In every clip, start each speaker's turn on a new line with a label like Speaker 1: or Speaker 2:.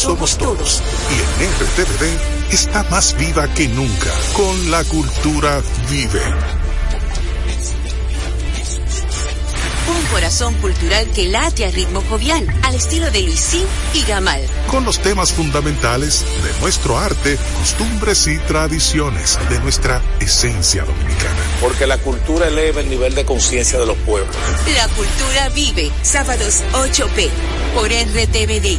Speaker 1: Somos todos.
Speaker 2: Y en RTVD está más viva que nunca. Con la cultura vive.
Speaker 1: Un corazón cultural que late a ritmo jovial, al estilo de Luisín y Gamal.
Speaker 2: Con los temas fundamentales de nuestro arte, costumbres y tradiciones, de nuestra esencia dominicana.
Speaker 3: Porque la cultura eleva el nivel de conciencia de los pueblos.
Speaker 1: La cultura vive, sábados 8p, por RTVD,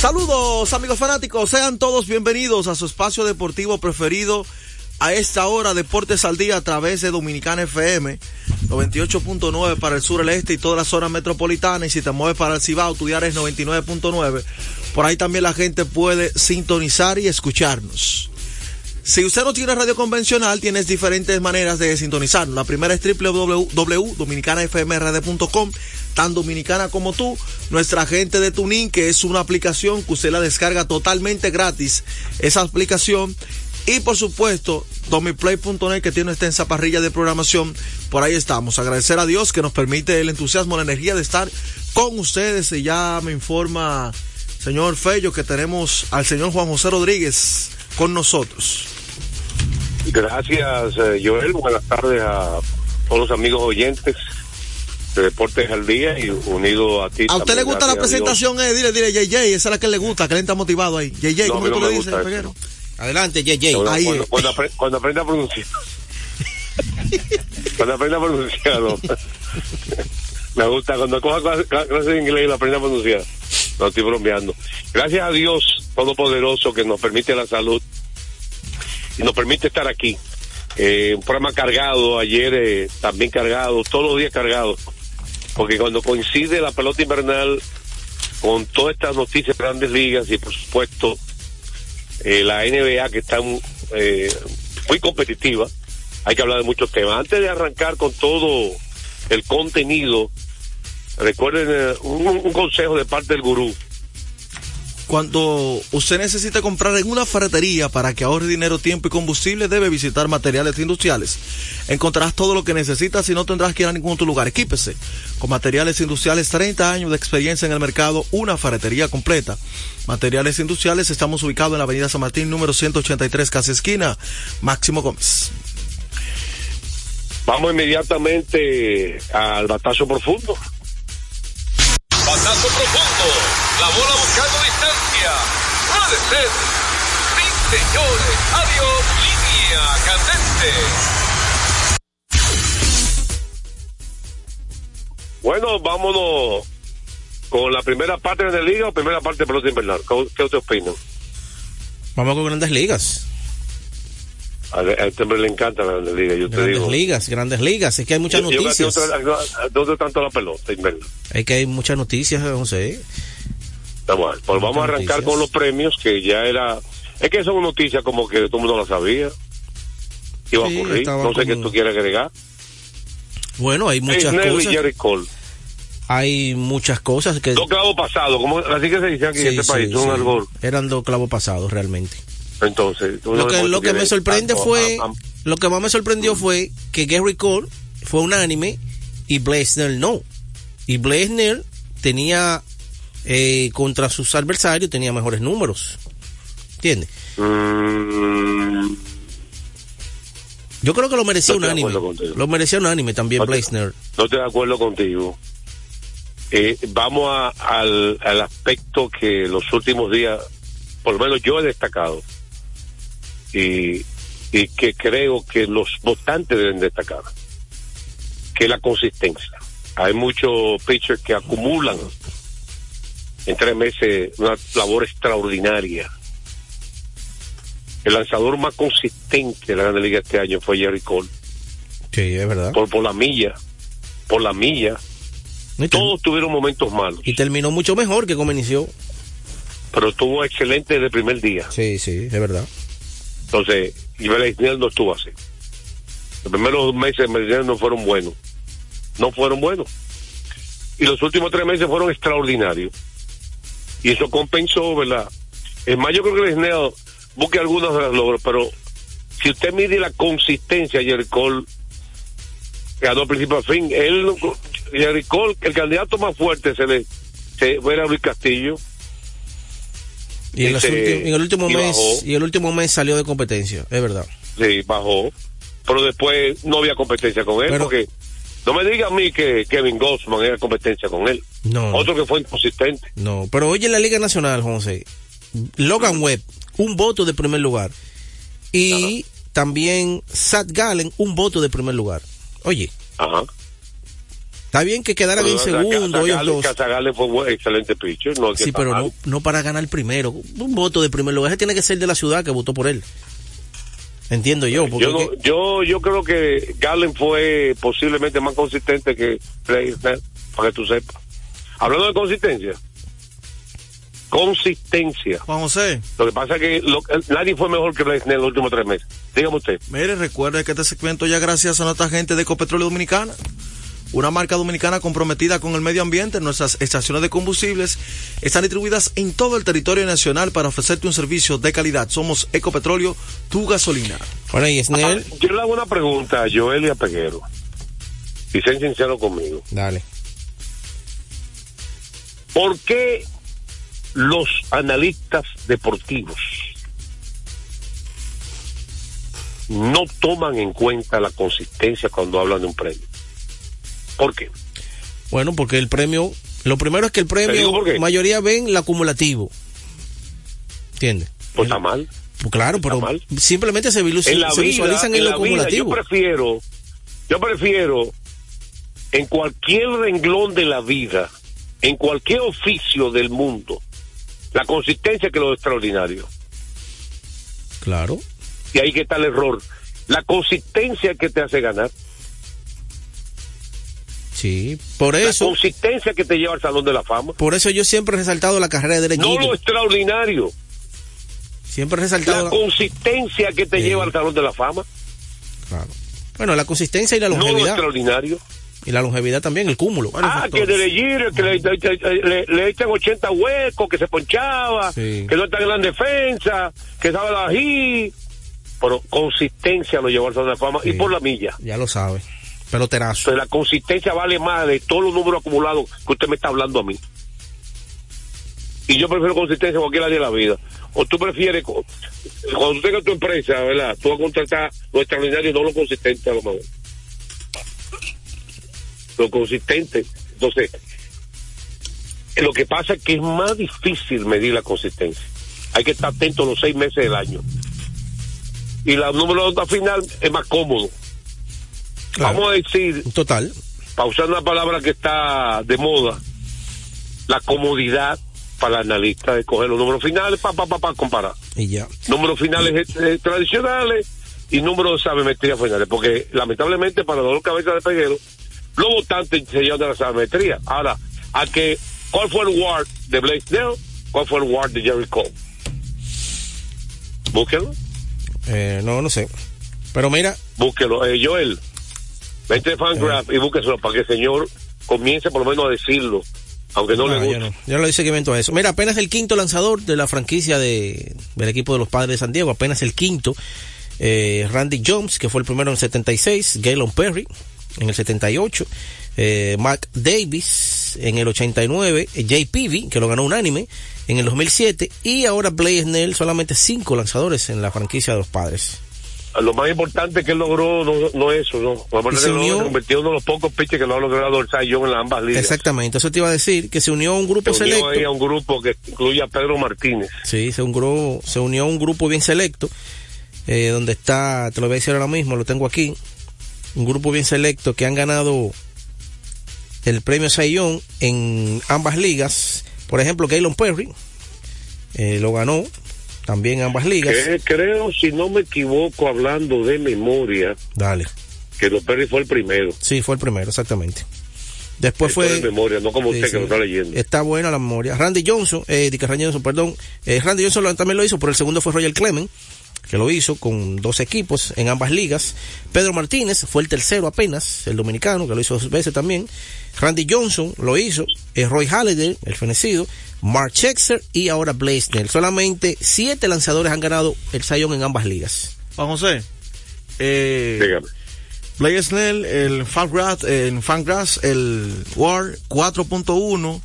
Speaker 4: Saludos amigos fanáticos, sean todos bienvenidos a su espacio deportivo preferido a esta hora Deportes al Día a través de Dominicana FM 98.9 para el sur, el este y toda la zona metropolitana. Y si te mueves para el Cibao tu diario es 99.9 por ahí también la gente puede sintonizar y escucharnos si usted no tiene radio convencional, tienes diferentes maneras de sintonizarnos. La primera es www.dominicanafmrd.com, tan dominicana como tú. Nuestra gente de Tuning, que es una aplicación que usted la descarga totalmente gratis. Esa aplicación. Y por supuesto, domiplay.net, que tiene una extensa parrilla de programación. Por ahí estamos. Agradecer a Dios que nos permite el entusiasmo, la energía de estar con ustedes. Y ya me informa, señor Fello, que tenemos al señor Juan José Rodríguez con nosotros.
Speaker 5: Gracias, eh, Joel. Buenas tardes a todos los amigos oyentes de Deportes al Día y unido a ti.
Speaker 4: ¿A usted le gusta la presentación? Eh? Dile, dile, JJ, esa es la que le gusta, que él está motivado ahí. JJ, ¿cómo tú le dices, Peguero? Adelante, JJ.
Speaker 5: Cuando, ahí. Cuando, cuando, aprenda a pronunciar. cuando aprenda a pronunciar, me gusta. Cuando coja clases de inglés y lo aprenda a pronunciar. No estoy bromeando. Gracias a Dios Todopoderoso que nos permite la salud y nos permite estar aquí. Eh, un programa cargado, ayer eh, también cargado, todos los días cargado, porque cuando coincide la pelota invernal con todas estas noticias de grandes ligas y por supuesto eh, la NBA que está muy competitiva, hay que hablar de muchos temas. Antes de arrancar con todo el contenido, recuerden un consejo de parte del gurú
Speaker 4: cuando usted necesita comprar en una ferretería para que ahorre dinero, tiempo y combustible, debe visitar materiales industriales. Encontrarás todo lo que necesitas y no tendrás que ir a ningún otro lugar. Equípese con materiales industriales, 30 años de experiencia en el mercado, una ferretería completa. Materiales industriales, estamos ubicados en la avenida San Martín, número 183, casa esquina, Máximo Gómez.
Speaker 5: Vamos inmediatamente al batazo profundo.
Speaker 6: Batazo profundo. La bola buscando distancia. Puede ser. Sí, señores. Adiós. Línea candente.
Speaker 5: Bueno, vámonos con la primera parte de la liga o primera parte de pelota invernal. ¿Qué usted opina?
Speaker 4: Vamos con grandes ligas.
Speaker 5: A, este hombre le encanta la Grandes Ligas, yo te
Speaker 4: grandes
Speaker 5: digo.
Speaker 4: ligas, Grandes Ligas, es que hay muchas noticias.
Speaker 5: ¿Dónde tanto la pelota,
Speaker 4: Es que hay muchas noticias, José.
Speaker 5: Bueno, pues vamos a arrancar con los premios, que ya era... Es que son noticias como que todo el mundo la sabía. Iba a ocurrir, no sé qué tú quieres agregar.
Speaker 4: Bueno, hay muchas cosas. Hay muchas cosas que...
Speaker 5: Dos clavos pasados, como, así que se dice aquí en este país, un árbol.
Speaker 4: Eran dos clavos pasados, realmente.
Speaker 5: Entonces,
Speaker 4: lo que, lo que me sorprende fue, lo que más me sorprendió fue que Gary Cole fue unánime y Blesner no. Y Blesner tenía
Speaker 7: eh, contra sus adversarios tenía mejores números. ¿Entiendes?
Speaker 5: Mm,
Speaker 7: Yo creo que lo merecía
Speaker 5: No
Speaker 7: un
Speaker 5: estoy de
Speaker 7: anime.
Speaker 5: acuerdo contigo.
Speaker 7: Lo merecía un anime también,
Speaker 5: No
Speaker 7: Blaisner.
Speaker 5: no estoy de acuerdo contigo. Eh, vamos a- al, al aspecto que los últimos días, por lo menos yo he destacado, y, y que creo que los votantes deben destacar, que es la consistencia. Hay muchos pitchers que acumulan en tres meses una labor extraordinaria. El lanzador más consistente de la Grande Liga este año fue Jerry Cole,
Speaker 7: Sí, es verdad.
Speaker 5: por, por la milla, por la milla.
Speaker 7: Y,
Speaker 5: Todos tuvieron momentos malos,
Speaker 7: y terminó mucho mejor que como inició.
Speaker 5: pero estuvo excelente desde el primer día.
Speaker 7: Sí, sí, es verdad.
Speaker 5: Entonces, y Snell no estuvo así. Los primeros meses de no fueron buenos. No fueron buenos. Y los últimos tres meses fueron extraordinarios. Y eso compensó, ¿verdad? Es más, yo creo que Snell busque algunos de los logros, pero si usted mide la consistencia, Jerry Cole ganó al principio al fin. Él, Jerry Cole, el candidato más fuerte se le se, era Luis Castillo.
Speaker 7: Y en,
Speaker 5: Este,
Speaker 7: en el último
Speaker 5: y
Speaker 7: mes,
Speaker 5: bajó.
Speaker 7: y el último mes salió de competencia, es verdad.
Speaker 5: Sí, bajó. Pero después no había competencia con él
Speaker 7: Pero-
Speaker 5: porque no me diga a mí que Kevin Gossman era competencia con él.
Speaker 7: No.
Speaker 5: Otro que fue inconsistente.
Speaker 7: No, pero oye en la Liga Nacional, José, Logan Webb, un voto de primer lugar. Y también Sat Gallen, un voto de primer lugar. Oye,
Speaker 5: Ajá.
Speaker 7: está bien que quedaran en segundo ellos dos.
Speaker 5: Fue buen- excelente pitcher. No,
Speaker 7: Sí, pero
Speaker 5: mal.
Speaker 7: no, no para ganar primero. Un voto de primer lugar. Ese tiene que ser de la ciudad que votó por él. Entiendo yo. Porque
Speaker 5: Yo, no-
Speaker 7: que-
Speaker 5: yo, yo creo que Gallen fue posiblemente más consistente que Snell, para que tú sepas. Hablando de consistencia. Consistencia.
Speaker 4: Juan José,
Speaker 5: Lo que pasa es que lo- nadie fue mejor que Snell en los últimos tres meses. Dígame usted.
Speaker 4: mire, recuerde que este segmento ya gracias a nuestra gente de Ecopetróleo Dominicana. Una marca dominicana comprometida con el medio ambiente. Nuestras estaciones de combustibles están distribuidas en todo el territorio nacional para ofrecerte un servicio de calidad. Somos Ecopetróleo, tu gasolina.
Speaker 7: Bueno, y Snell,
Speaker 5: Ah, yo le hago una pregunta a Joel y a Peguero. Y sean sinceros conmigo.
Speaker 7: dale.
Speaker 5: ¿Por qué los analistas deportivos no toman en cuenta la consistencia cuando hablan de un premio? ¿Por qué?
Speaker 7: Bueno, porque el premio, lo primero es que el premio, mayoría ven el acumulativo. ¿Entiendes?
Speaker 5: Pues está mal.
Speaker 7: Pues claro, pero
Speaker 5: mal.
Speaker 7: simplemente se,
Speaker 5: la
Speaker 7: se
Speaker 5: vida,
Speaker 7: visualizan en,
Speaker 5: en
Speaker 7: lo
Speaker 5: la vida, yo
Speaker 7: acumulativo.
Speaker 5: prefiero, yo prefiero en cualquier renglón de la vida, en cualquier oficio del mundo, la consistencia que lo extraordinario.
Speaker 7: Claro.
Speaker 5: Y ahí que está el error. La consistencia que te hace ganar,
Speaker 7: Sí, por
Speaker 5: la
Speaker 7: eso,
Speaker 5: consistencia que te lleva al Salón de la Fama,
Speaker 7: por eso yo siempre he resaltado la carrera de Derek
Speaker 5: no
Speaker 7: Jeter.
Speaker 5: lo extraordinario,
Speaker 7: Siempre he resaltado
Speaker 5: la consistencia que te lleva al Salón de la Fama,
Speaker 7: claro. Bueno, la consistencia y la
Speaker 5: no lo
Speaker 7: longevidad.
Speaker 5: extraordinario.
Speaker 7: y la longevidad también, el cúmulo.
Speaker 5: Ah, que de Legir, que le, le- le- le echan 80 huecos, que se ponchaba,
Speaker 7: Sí.
Speaker 5: que no está en la defensa, que sabe la ají. Pero consistencia lo llevó al Salón de la Fama y por la milla.
Speaker 7: Ya lo sabe. Peloterazo.
Speaker 5: La consistencia vale más de todos los números acumulados que usted me está hablando a mí. Y yo prefiero consistencia en cualquier área de la vida. O tú prefieres, cuando tengas tu empresa, ¿verdad? Tú vas a contratar lo extraordinario y no lo consistente a lo mejor. Lo consistente. Entonces, lo que pasa es que es más difícil medir la consistencia. Hay que estar atento los seis meses del año. Y la número nota final es más cómodo.
Speaker 7: Claro.
Speaker 5: Vamos a decir,
Speaker 7: Total.
Speaker 5: para usar una palabra que está de moda, la comodidad para el analista de coger los números finales para pa, pa, pa, comparar.
Speaker 7: Y ya.
Speaker 5: Números finales eh, tradicionales y números de sabemetría finales, porque lamentablemente para los cabezas de peguero, los votantes se llevan de la sabemetría. Ahora, a que, ¿cuál fue el ward de Blake Snell? ¿Cuál fue el ward de Jerry Cole? Búsquelo,
Speaker 7: Eh, no, no sé. Pero mira,
Speaker 5: búsquelo. Eh, Joel, vente de Fangraph y búsqueselo para que el señor comience por lo menos a decirlo, aunque no,
Speaker 7: no,
Speaker 5: le
Speaker 7: yo
Speaker 5: guste.
Speaker 7: no, yo no le seguimiento a eso. Mira, apenas el quinto lanzador de la franquicia de, del equipo de los padres de San Diego, apenas el quinto. Eh, Randy Jones, que fue el primero en el 76, Galen Perry en el 78, eh, Mark Davis en el 89, Jay Peavy, que lo ganó unánime en el 2007, y ahora Blaze Snell, solamente cinco lanzadores en la franquicia de los Padres.
Speaker 5: Lo más importante que él logró no, no eso, ¿no?
Speaker 7: Se unió-
Speaker 5: se convirtió en uno de los pocos pitchers que lo ha logrado el Young en las ambas ligas.
Speaker 7: Exactamente, eso te iba a decir, que se unió a un grupo
Speaker 5: Se unió
Speaker 7: selecto.
Speaker 5: ahí a un grupo que incluye a Pedro Martínez.
Speaker 7: Sí, se unió, se unió a un grupo bien selecto, eh, donde está, te lo voy a decir ahora mismo, lo tengo aquí, un grupo bien selecto que han ganado el premio Sayón en ambas ligas. Por ejemplo, Gaylon Perry eh, lo ganó también ambas ligas.
Speaker 5: Que creo, si no me equivoco, hablando de memoria,
Speaker 7: Dale.
Speaker 5: que los Perry fue el primero.
Speaker 7: Sí, fue el primero, exactamente. Después
Speaker 5: Esto
Speaker 7: fue...
Speaker 5: de memoria, no como usted
Speaker 7: sí.
Speaker 5: que lo está leyendo.
Speaker 7: Está buena la memoria. Randy Johnson, eh, Dick Johnson, perdón. Eh, Randy Johnson también lo hizo, pero el segundo fue Roger Clement, que lo hizo con dos equipos en ambas ligas. Pedro Martínez fue el tercero apenas, el dominicano, que lo hizo dos veces también. Randy Johnson lo hizo. eh, Roy Halladay, el fenecido. Mark Schexer y ahora Blaze Snell. Solamente siete lanzadores han ganado el Sayón en ambas ligas.
Speaker 4: Juan José, eh,
Speaker 5: Dígame.
Speaker 4: Blake Snell, el Fangrass, en Fangrass, el War 4.1,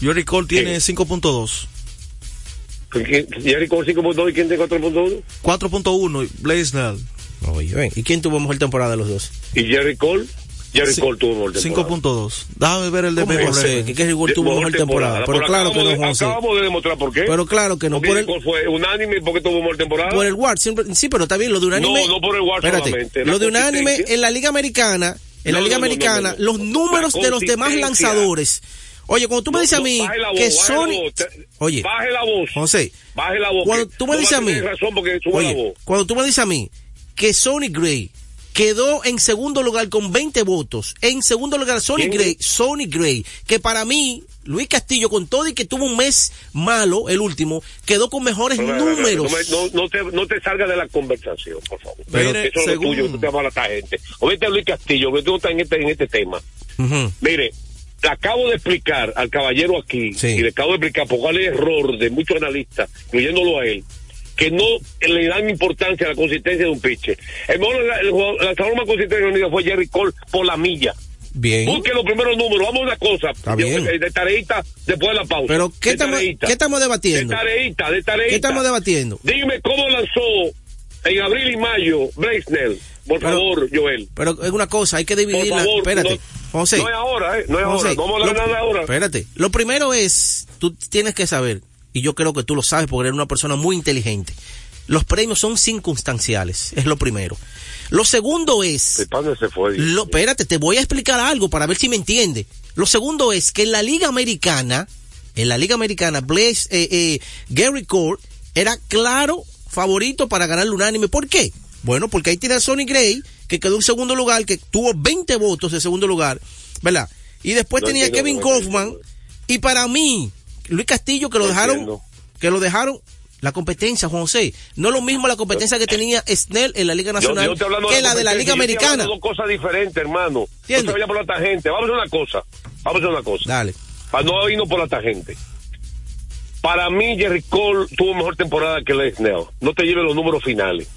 Speaker 4: Yuri Cole tiene 5.2.
Speaker 5: ¿Quién- Jerry con 5.2 y quién tiene 4.1?
Speaker 4: 4.1, Blake Snell.
Speaker 7: Oye, ven. ¿Y quién tuvo mejor temporada de los dos?
Speaker 5: ¿Y Jerry Cole? Jerry
Speaker 4: Sí,
Speaker 5: Cole tuvo mejor temporada.
Speaker 4: 5.2. Déjame ver el de
Speaker 7: ¿Cómo
Speaker 4: Bebo
Speaker 7: va a ser?
Speaker 4: Reyes.
Speaker 7: Que Kerry Gould tuvo mejor temporada. Pero
Speaker 5: Pero
Speaker 7: claro que no,
Speaker 5: de-
Speaker 7: José.
Speaker 5: Acabamos de demostrar por qué.
Speaker 7: Pero claro que no.
Speaker 5: Porque
Speaker 7: Por
Speaker 5: Jerry
Speaker 7: el,
Speaker 5: Cole fue unánime porque tuvo mejor temporada.
Speaker 7: por el WAR, siempre, sí, pero está bien, lo de unánime.
Speaker 5: No, no por el WAR
Speaker 7: Espérate,
Speaker 5: solamente, la
Speaker 7: Lo de unánime en la Liga Americana, en la Liga
Speaker 5: no,
Speaker 7: Americana,
Speaker 5: no, no, no.
Speaker 7: los números
Speaker 5: La
Speaker 7: de los demás lanzadores. Oye, cuando tú me
Speaker 5: No,
Speaker 7: dices a mí
Speaker 5: baje la voz,
Speaker 7: que
Speaker 5: baje la
Speaker 7: Sony. Oye,
Speaker 5: Baje la voz.
Speaker 7: José,
Speaker 5: Baje la voz.
Speaker 7: cuando tú me dices a mí.
Speaker 5: tener razón porque sube la
Speaker 7: Oye,
Speaker 5: voz.
Speaker 7: cuando tú me dices a mí que Sony Gray quedó en segundo lugar con 20 votos. En segundo lugar, Sony
Speaker 5: ¿Quién?
Speaker 7: Gray, Sony Gray, que para mí, Luis Castillo, con todo y que tuvo un mes malo, el último, quedó con mejores
Speaker 5: No,
Speaker 7: números.
Speaker 5: No, me- no, no te, no te salgas de la conversación, por favor.
Speaker 4: Mire,
Speaker 5: Eso es lo tuyo, tú te llamas a la gente. Oíste a Luis Castillo, que tú no estás en este, en este tema. Mire, le acabo de explicar al caballero aquí,
Speaker 7: Sí.
Speaker 5: y le acabo de explicar por cuál es el error de muchos analistas, incluyéndolo a él, que no le dan importancia a la consistencia de un pitcher. El mejor el, lanzador más consistente de la fue Jerry Cole por la milla.
Speaker 7: Bien.
Speaker 5: Busque los primeros números, vamos a una cosa,
Speaker 7: Está
Speaker 5: de,
Speaker 7: bien.
Speaker 5: de- de tareita después de la pausa.
Speaker 7: Pero, ¿qué
Speaker 5: De
Speaker 7: estamos. ¿qué estamos
Speaker 5: De
Speaker 7: debatiendo?
Speaker 5: tareita, de tareita.
Speaker 7: ¿Qué estamos debatiendo?
Speaker 5: Dime cómo lanzó en abril y mayo Blaisnell. Por
Speaker 7: Pero-
Speaker 5: favor, Joel.
Speaker 7: Pero es una cosa, hay que
Speaker 5: Por
Speaker 7: dividirla.
Speaker 5: favor,
Speaker 7: Espérate,
Speaker 5: no,
Speaker 7: José.
Speaker 5: no es ahora, ¿eh? No es
Speaker 7: José,
Speaker 5: ahora. No vamos a hablar
Speaker 7: lo-
Speaker 5: nada ahora.
Speaker 7: Espérate. Lo primero es, tú tienes que saber, y yo creo que tú lo sabes porque eres una persona muy inteligente. Los premios son circunstanciales, es lo primero. Lo segundo es,
Speaker 5: se fue.
Speaker 7: lo, espérate, te voy a explicar algo para ver si me entiende. Lo segundo es que en la Liga Americana, en la Liga Americana, Blaze, eh, eh, Gary Cole era claro favorito para ganar el unánime. ¿Por qué? Bueno, porque ahí tiene a Sonny Gray, que quedó en segundo lugar, que tuvo 20 votos de segundo lugar, ¿verdad? Y después
Speaker 5: No
Speaker 7: tenía a Kevin
Speaker 5: entiendo.
Speaker 7: y para mí, Luis Castillo, que lo
Speaker 5: No
Speaker 7: dejaron,
Speaker 5: entiendo.
Speaker 7: que lo dejaron, la competencia, Juan José, no es lo mismo la competencia que tenía Snell en la Liga Nacional
Speaker 5: yo
Speaker 7: que la de la Liga
Speaker 5: yo
Speaker 7: Americana.
Speaker 5: dos cosas diferentes, hermano. No
Speaker 7: ¿Entiendes?
Speaker 5: se vaya por la tangente. Vamos a una cosa. Vamos a una cosa.
Speaker 7: Dale.
Speaker 5: Para no irnos por la tangente. Para mí, Jerry Cole tuvo mejor temporada que Les Snell. No te lleve los números finales.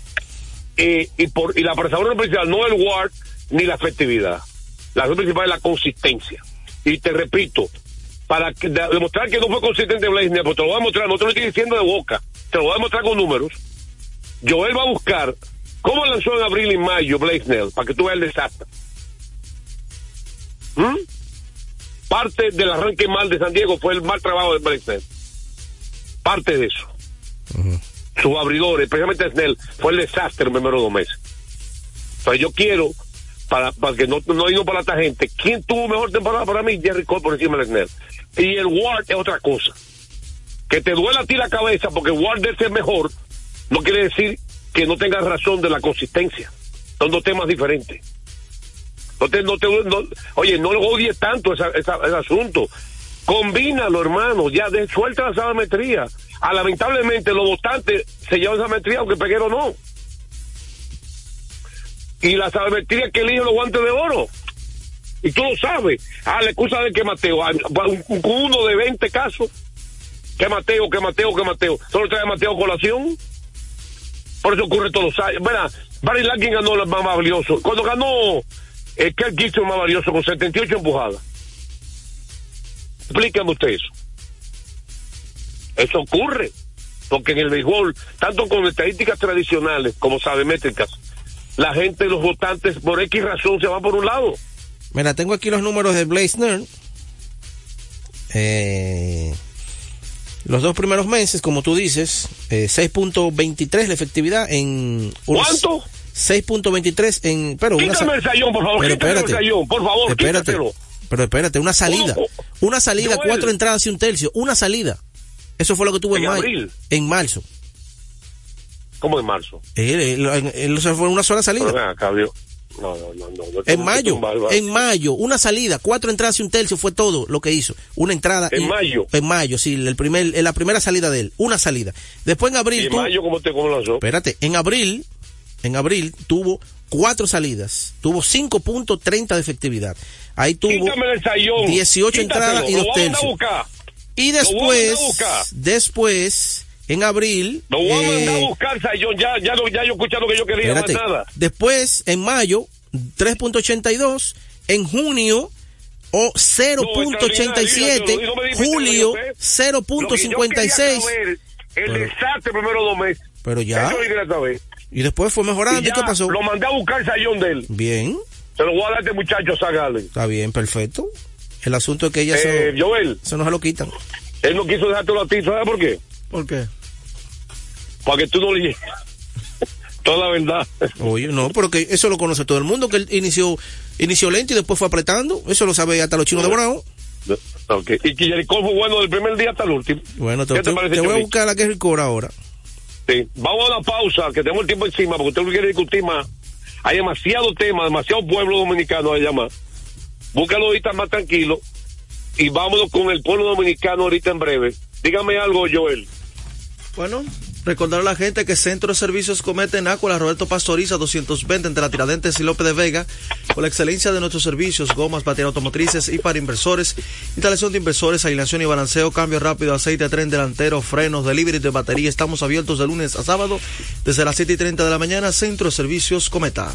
Speaker 5: Y, y, por, y la principal no el WAR ni la efectividad. La razón principal es la consistencia. Y te repito, para demostrar que no fue consistente Blaze pues te lo voy a demostrar, no te lo estoy diciendo de boca, te lo voy a demostrar con números. Joel va a buscar cómo lanzó en abril y mayo Blaze Snell, para que tú veas el desastre. ¿Mm? Parte del arranque mal de San Diego fue el mal trabajo de Blaze Snell. Parte de eso. Sus abridores, especialmente Snell, fue el desastre en los primeros dos meses. Entonces yo quiero, para, para que no, no irnos para la gente, ¿quién tuvo mejor temporada para mí? Jerry Cole por encima de Snell. Y el Ward es otra cosa. Que te duela a ti la cabeza porque Ward es el mejor, no quiere decir que no tengas razón de la consistencia. Son dos temas diferentes. No te, no te, no- oye, no lo odies tanto esa- esa- ese asunto. Combínalo, hermano. Ya de, suelta la sabametría. Ah, lamentablemente, los votantes se llevan esa sabametría aunque Peguero no. Y la sabametría que elige los guantes de oro. Y tú lo sabes. Ah, la excusa de que Mateo. ah, un, un- uno de 20 casos. Que Mateo, que Mateo, que Mateo. Solo trae a Mateo colación. Por eso ocurre todos los años. Mira, Barry Larkin ganó el más valioso. Cuando ganó eh, Kirk Gibson más valioso con 78 empujadas.
Speaker 8: Explícame usted eso. Eso ocurre. Porque en el béisbol, tanto con estadísticas tradicionales como sabemétricas, la gente, los votantes, por X razón se van por un lado.
Speaker 7: Mira, tengo aquí los números de Blaze Eh, los dos primeros meses, como tú dices, eh, 6.23 la efectividad en...
Speaker 8: ¿Cuánto?
Speaker 7: 6.23 en... Pero
Speaker 8: quítame
Speaker 7: una,
Speaker 8: el sayón, por favor,
Speaker 7: pero espérate,
Speaker 8: el sayón, por favor,
Speaker 7: espérate,
Speaker 8: quítatelo.
Speaker 7: Pero espérate, una salida. Una salida,
Speaker 8: Joel.
Speaker 7: cuatro entradas y un tercio. Una salida. Eso fue lo que tuvo en,
Speaker 8: En
Speaker 7: mayo.
Speaker 8: abril.
Speaker 7: En marzo.
Speaker 8: ¿Cómo en marzo?
Speaker 7: Él, él- él- él- se fue una sola salida.
Speaker 8: No, no, no,
Speaker 7: En mayo, en mayo, una salida, cuatro entradas y un tercio fue todo lo que hizo. Una entrada.
Speaker 8: ¿En
Speaker 7: y-
Speaker 8: mayo?
Speaker 7: En mayo, sí, el primer, en la primera salida de él, una salida. Después en abril,
Speaker 8: ¿Y en mayo cómo te cómo lanzó?
Speaker 7: espérate, en abril, en abril tuvo cuatro salidas, tuvo 5.30 de efectividad. Ahí tuvo
Speaker 8: sayón.
Speaker 7: 18
Speaker 8: Quítatelo,
Speaker 7: entradas y dos tercios. Y después, después, en abril,
Speaker 8: Lo voy a mandar a
Speaker 7: eh,
Speaker 8: buscar, sayón. Ya, ya, lo- ya yo escuché lo que yo quería,
Speaker 7: Espérate.
Speaker 8: más nada.
Speaker 7: Después, en mayo, 3.82. En junio, o 0.87.
Speaker 8: No,
Speaker 7: Julio,
Speaker 8: Lo que yo quería
Speaker 7: 0.56.
Speaker 8: saber, El
Speaker 7: Pero-
Speaker 8: desastre primero dos meses.
Speaker 7: Pero ya.
Speaker 8: Eso.
Speaker 7: Y después fue mejorando.
Speaker 8: Y
Speaker 7: ¿Y,
Speaker 8: ya
Speaker 7: qué pasó?
Speaker 8: Lo mandé a buscar el sayón de él.
Speaker 7: Bien,
Speaker 8: Se lo voy a dar a este muchacho, Zagale.
Speaker 7: está bien, perfecto. El asunto es que ella
Speaker 8: Eh,
Speaker 7: se,
Speaker 8: Joel,
Speaker 7: se nos lo quitan.
Speaker 8: él no quiso dejártelo a ti, ¿sabes por qué?
Speaker 4: ¿Por qué?
Speaker 8: Para que tú no le. Toda la verdad.
Speaker 7: Oye, no, porque eso lo conoce todo el mundo, que él inició, inició lento y después fue apretando. Eso lo sabe hasta los chinos de.
Speaker 8: Ok. Y que Jericó fue bueno del primer día hasta el último.
Speaker 7: Bueno, te,
Speaker 8: ¿Qué te
Speaker 7: te-
Speaker 8: parece,
Speaker 7: te voy a buscar la que es Ricor ahora.
Speaker 8: Sí. Vamos a una pausa, que tenemos el tiempo encima, porque usted no quiere discutir más. Hay demasiado tema, demasiado pueblo dominicano a llamar. Búscalo ahorita más tranquilo. Y vámonos con el pueblo dominicano ahorita en breve. Dígame algo, Joel.
Speaker 4: Bueno, recordar a la gente que Centro de Servicios Cometa en Ácola, Roberto Pastoriza, 220 entre la Tiradentes y López de Vega, con la excelencia de nuestros servicios, gomas, baterías automotrices y para inversores, instalación de inversores, alineación y balanceo, cambio rápido, aceite, tren delantero, frenos, delivery de batería. Estamos abiertos de lunes a sábado desde las 7 y 30 de la mañana, Centro de Servicios Cometa.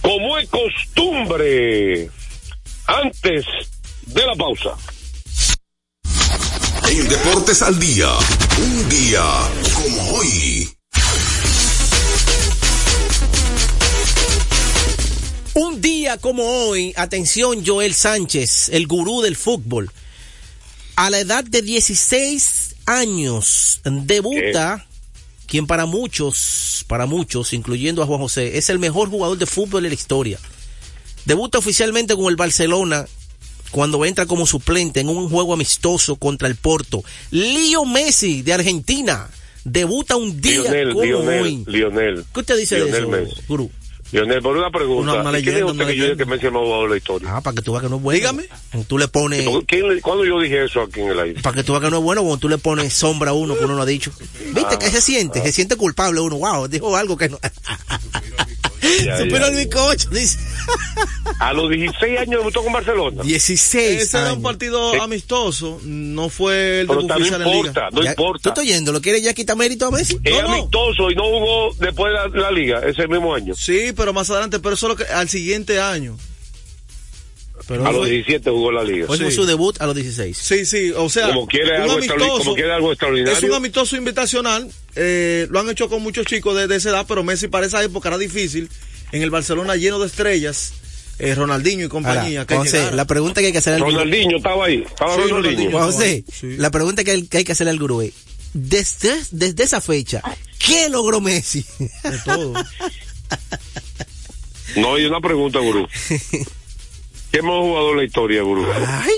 Speaker 8: Como es costumbre, antes de la pausa.
Speaker 9: En Deportes al Día, un día como hoy.
Speaker 7: Un día como hoy, atención Joel Sánchez, el gurú del fútbol, a la edad de 16 años, debuta quien para muchos, para muchos, incluyendo a Juan José, es el mejor jugador de fútbol de la historia. Debuta oficialmente con el Barcelona cuando entra como suplente en un juego amistoso contra el Porto. Leo Messi de Argentina debuta un día
Speaker 8: Lionel,
Speaker 7: como
Speaker 8: Lionel,
Speaker 7: hoy.
Speaker 8: Lionel.
Speaker 7: ¿Qué usted dice
Speaker 8: Lionel
Speaker 7: de eso,
Speaker 8: Messi.
Speaker 7: gurú?
Speaker 8: Lionel, por una pregunta.
Speaker 4: Una
Speaker 8: ¿Y ¿Quién es
Speaker 4: leyenda,
Speaker 8: usted que yo dije que. Messi es el más jugador de la historia?
Speaker 7: Ah, para que tú veas que no es bueno.
Speaker 4: Dígame.
Speaker 7: Tú le pones,
Speaker 8: ¿Quién le- ¿Cuándo yo dije eso aquí en el aire?
Speaker 7: para que tú veas que no es bueno, cuando tú le pones sombra a uno que uno no ha dicho. ¿Viste
Speaker 8: Ah,
Speaker 7: que se siente? Se siente culpable uno. Wow, dijo algo que no.
Speaker 8: Ya,
Speaker 7: Superó
Speaker 8: ya,
Speaker 7: el bizcocho, dice.
Speaker 8: A los 16 años debutó con Barcelona.
Speaker 7: 16
Speaker 4: Ese era un partido amistoso, no fue el
Speaker 8: Pero
Speaker 4: debut
Speaker 8: también
Speaker 4: oficial en
Speaker 8: importa,
Speaker 4: Liga.
Speaker 8: no
Speaker 7: Ya- ¿Tú
Speaker 8: importa.
Speaker 7: estás oyendo? ¿Lo quieres ya quitar mérito a Messi?
Speaker 8: Es
Speaker 4: No, no.
Speaker 8: amistoso y no jugó después de la, la liga, ese mismo año.
Speaker 4: Sí, pero más adelante, pero eso es lo que al siguiente año.
Speaker 7: Pero
Speaker 8: A los
Speaker 7: fue,
Speaker 8: 17 jugó la liga.
Speaker 7: fue
Speaker 4: Sí.
Speaker 7: su debut a los 16.
Speaker 4: Sí, sí, o sea,
Speaker 8: Como quiere
Speaker 4: un
Speaker 8: algo, extraordi- como quiere algo extraordinario.
Speaker 4: Es un amistoso invitacional, eh, lo han hecho con muchos chicos de, de esa edad, pero Messi para esa época era difícil. En el Barcelona lleno de estrellas, eh, Ronaldinho y compañía.
Speaker 7: Ahora,
Speaker 4: que
Speaker 7: José,
Speaker 4: llegara.
Speaker 7: la pregunta que hay que hacer al gurú.
Speaker 8: Ronaldinho estaba ahí. Estaba
Speaker 4: Sí,
Speaker 8: Ronaldinho.
Speaker 4: Ronaldinho.
Speaker 7: Juan José,
Speaker 4: Sí.
Speaker 7: la pregunta que hay, que hay que al gurú es, desde, desde esa fecha, ¿qué logró Messi?
Speaker 4: De todo.
Speaker 8: No, hay una pregunta, Gurú. ¿Qué hemos jugado en la historia, Gurú?
Speaker 7: Ay,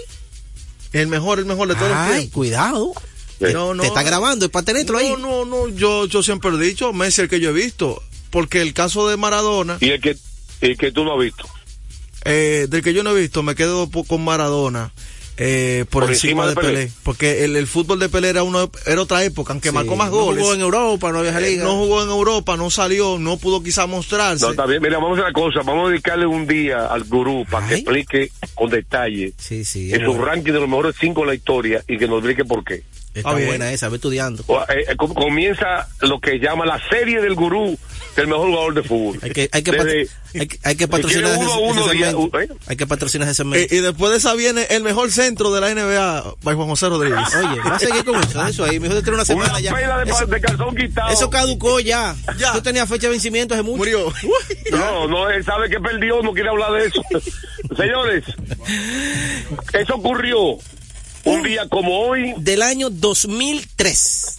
Speaker 4: El mejor, el mejor de todos los
Speaker 7: ay,
Speaker 4: tiempos.
Speaker 7: cuidado.
Speaker 8: Sí.
Speaker 4: No, no.
Speaker 7: Te está grabando, es para tenerlo ahí.
Speaker 4: No, no, no, yo, yo siempre he dicho, Messi el que yo he visto, porque el caso de Maradona,
Speaker 8: Y el que, el que tú no has visto.
Speaker 4: eh, del que yo no he visto, me quedo con Maradona. Eh, por,
Speaker 8: Por
Speaker 4: encima,
Speaker 8: encima
Speaker 4: de
Speaker 8: de
Speaker 4: Pelé.
Speaker 8: Pelé.
Speaker 4: porque el, el fútbol de Pelé era, uno, era otra época, aunque
Speaker 7: Sí,
Speaker 4: marcó más
Speaker 7: no
Speaker 4: goles.
Speaker 7: jugó en Europa, no había
Speaker 4: eh,
Speaker 7: liga.
Speaker 4: no jugó en Europa, no salió, no pudo quizá mostrarse.
Speaker 8: No, está bien. Mira, vamos a hacer una cosa. Vamos a dedicarle un día al Gurú para que explique con detalle
Speaker 7: Sí, sí.
Speaker 8: en
Speaker 7: es
Speaker 8: su
Speaker 7: bueno.
Speaker 8: ranking de los mejores cinco de la historia y que nos explique por qué.
Speaker 7: Está
Speaker 4: bien.
Speaker 7: buena esa, ve estudiando.
Speaker 8: O, eh, eh, com- comienza lo que llama la serie del gurú del mejor jugador de fútbol.
Speaker 7: Hay que, hay que,
Speaker 8: Desde-
Speaker 7: pat- hay, que- hay que
Speaker 8: si
Speaker 7: patrocinar ese,
Speaker 8: uno uno. ¿eh?
Speaker 7: Hay que patrocinar ese
Speaker 4: Y,
Speaker 7: segmento.
Speaker 4: y después de esa viene el mejor centro de la NBA, by Juan José Rodríguez.
Speaker 7: Oye, va a seguir con eso, eso ahí. Mejor de tener una semana
Speaker 8: una
Speaker 7: ya.
Speaker 8: de,
Speaker 7: Eso,
Speaker 8: de calzón quitado.
Speaker 7: eso caducó ya.
Speaker 4: Ya.
Speaker 7: Tú tenías fecha de vencimiento hace mucho.
Speaker 4: Murió.
Speaker 8: No, no, él sabe que perdió, no quiere hablar de eso. Señores, eso ocurrió un día como hoy.
Speaker 7: Del año 2003.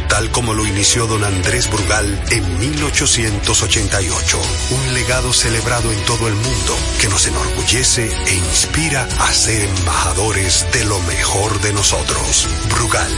Speaker 10: tal como lo inició don Andrés Brugal en 1888. Un legado celebrado en todo el mundo que nos enorgullece e inspira a ser embajadores de lo mejor de nosotros. Brugal,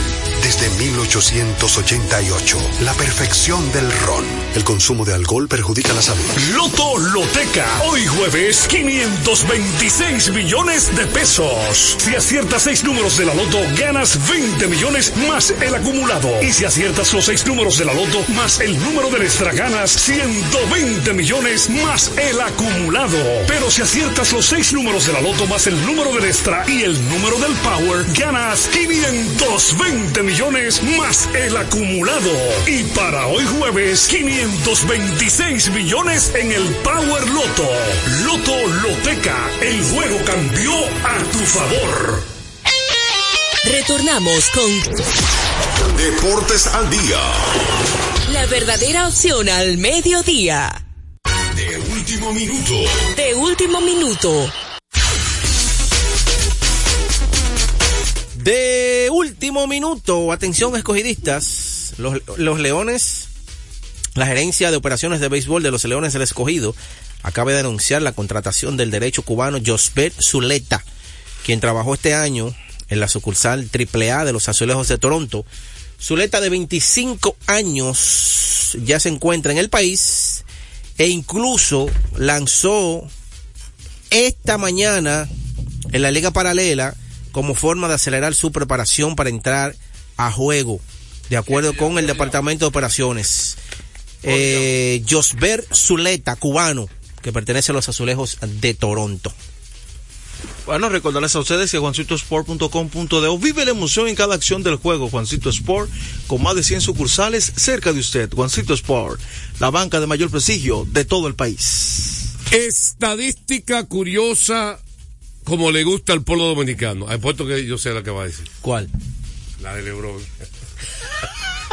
Speaker 10: desde 1888, la perfección del ron. El consumo de alcohol perjudica la salud.
Speaker 11: Loto Loteca. Hoy jueves, 526 millones de pesos. Si aciertas seis números de la Loto, ganas 20 millones más el acumulado. Y si aciertas los seis números de la Loto más el número del extra, ganas 120 millones más el acumulado. Pero si aciertas los seis números de la Loto más el número del extra y el número del Power, ganas 520 millones más el acumulado. Y para hoy jueves, 526 millones en el Power Loto. Loto Loteca, el juego cambió a tu favor.
Speaker 12: Retornamos con
Speaker 9: Deportes al día.
Speaker 12: la verdadera opción al mediodía.
Speaker 9: De último minuto.
Speaker 12: De último minuto.
Speaker 7: De último minuto, atención escogidistas, los, los Leones, la gerencia de operaciones de béisbol de los Leones del Escogido acaba de anunciar la contratación del derecho cubano Josbert Zuleta, quien trabajó este año en la sucursal AAA de los Azulejos de Toronto. Zuleta de 25 años ya se encuentra en el país e incluso lanzó esta mañana en la liga paralela como forma de acelerar su preparación para entrar a juego, de acuerdo con el Departamento de Operaciones. Eh, Josber Zuleta, cubano, que pertenece a los azulejos de Toronto.
Speaker 4: Bueno, recordarles a ustedes que juancitosport.com.de vive la emoción en cada acción del juego. Juancito Sport, con más de 100 sucursales cerca de usted. Juancito Sport, la banca de mayor prestigio de todo el país.
Speaker 5: Estadística curiosa como le gusta al pueblo dominicano. Apuesto que yo sé la que va a decir.
Speaker 7: ¿Cuál?
Speaker 5: La de Lebron.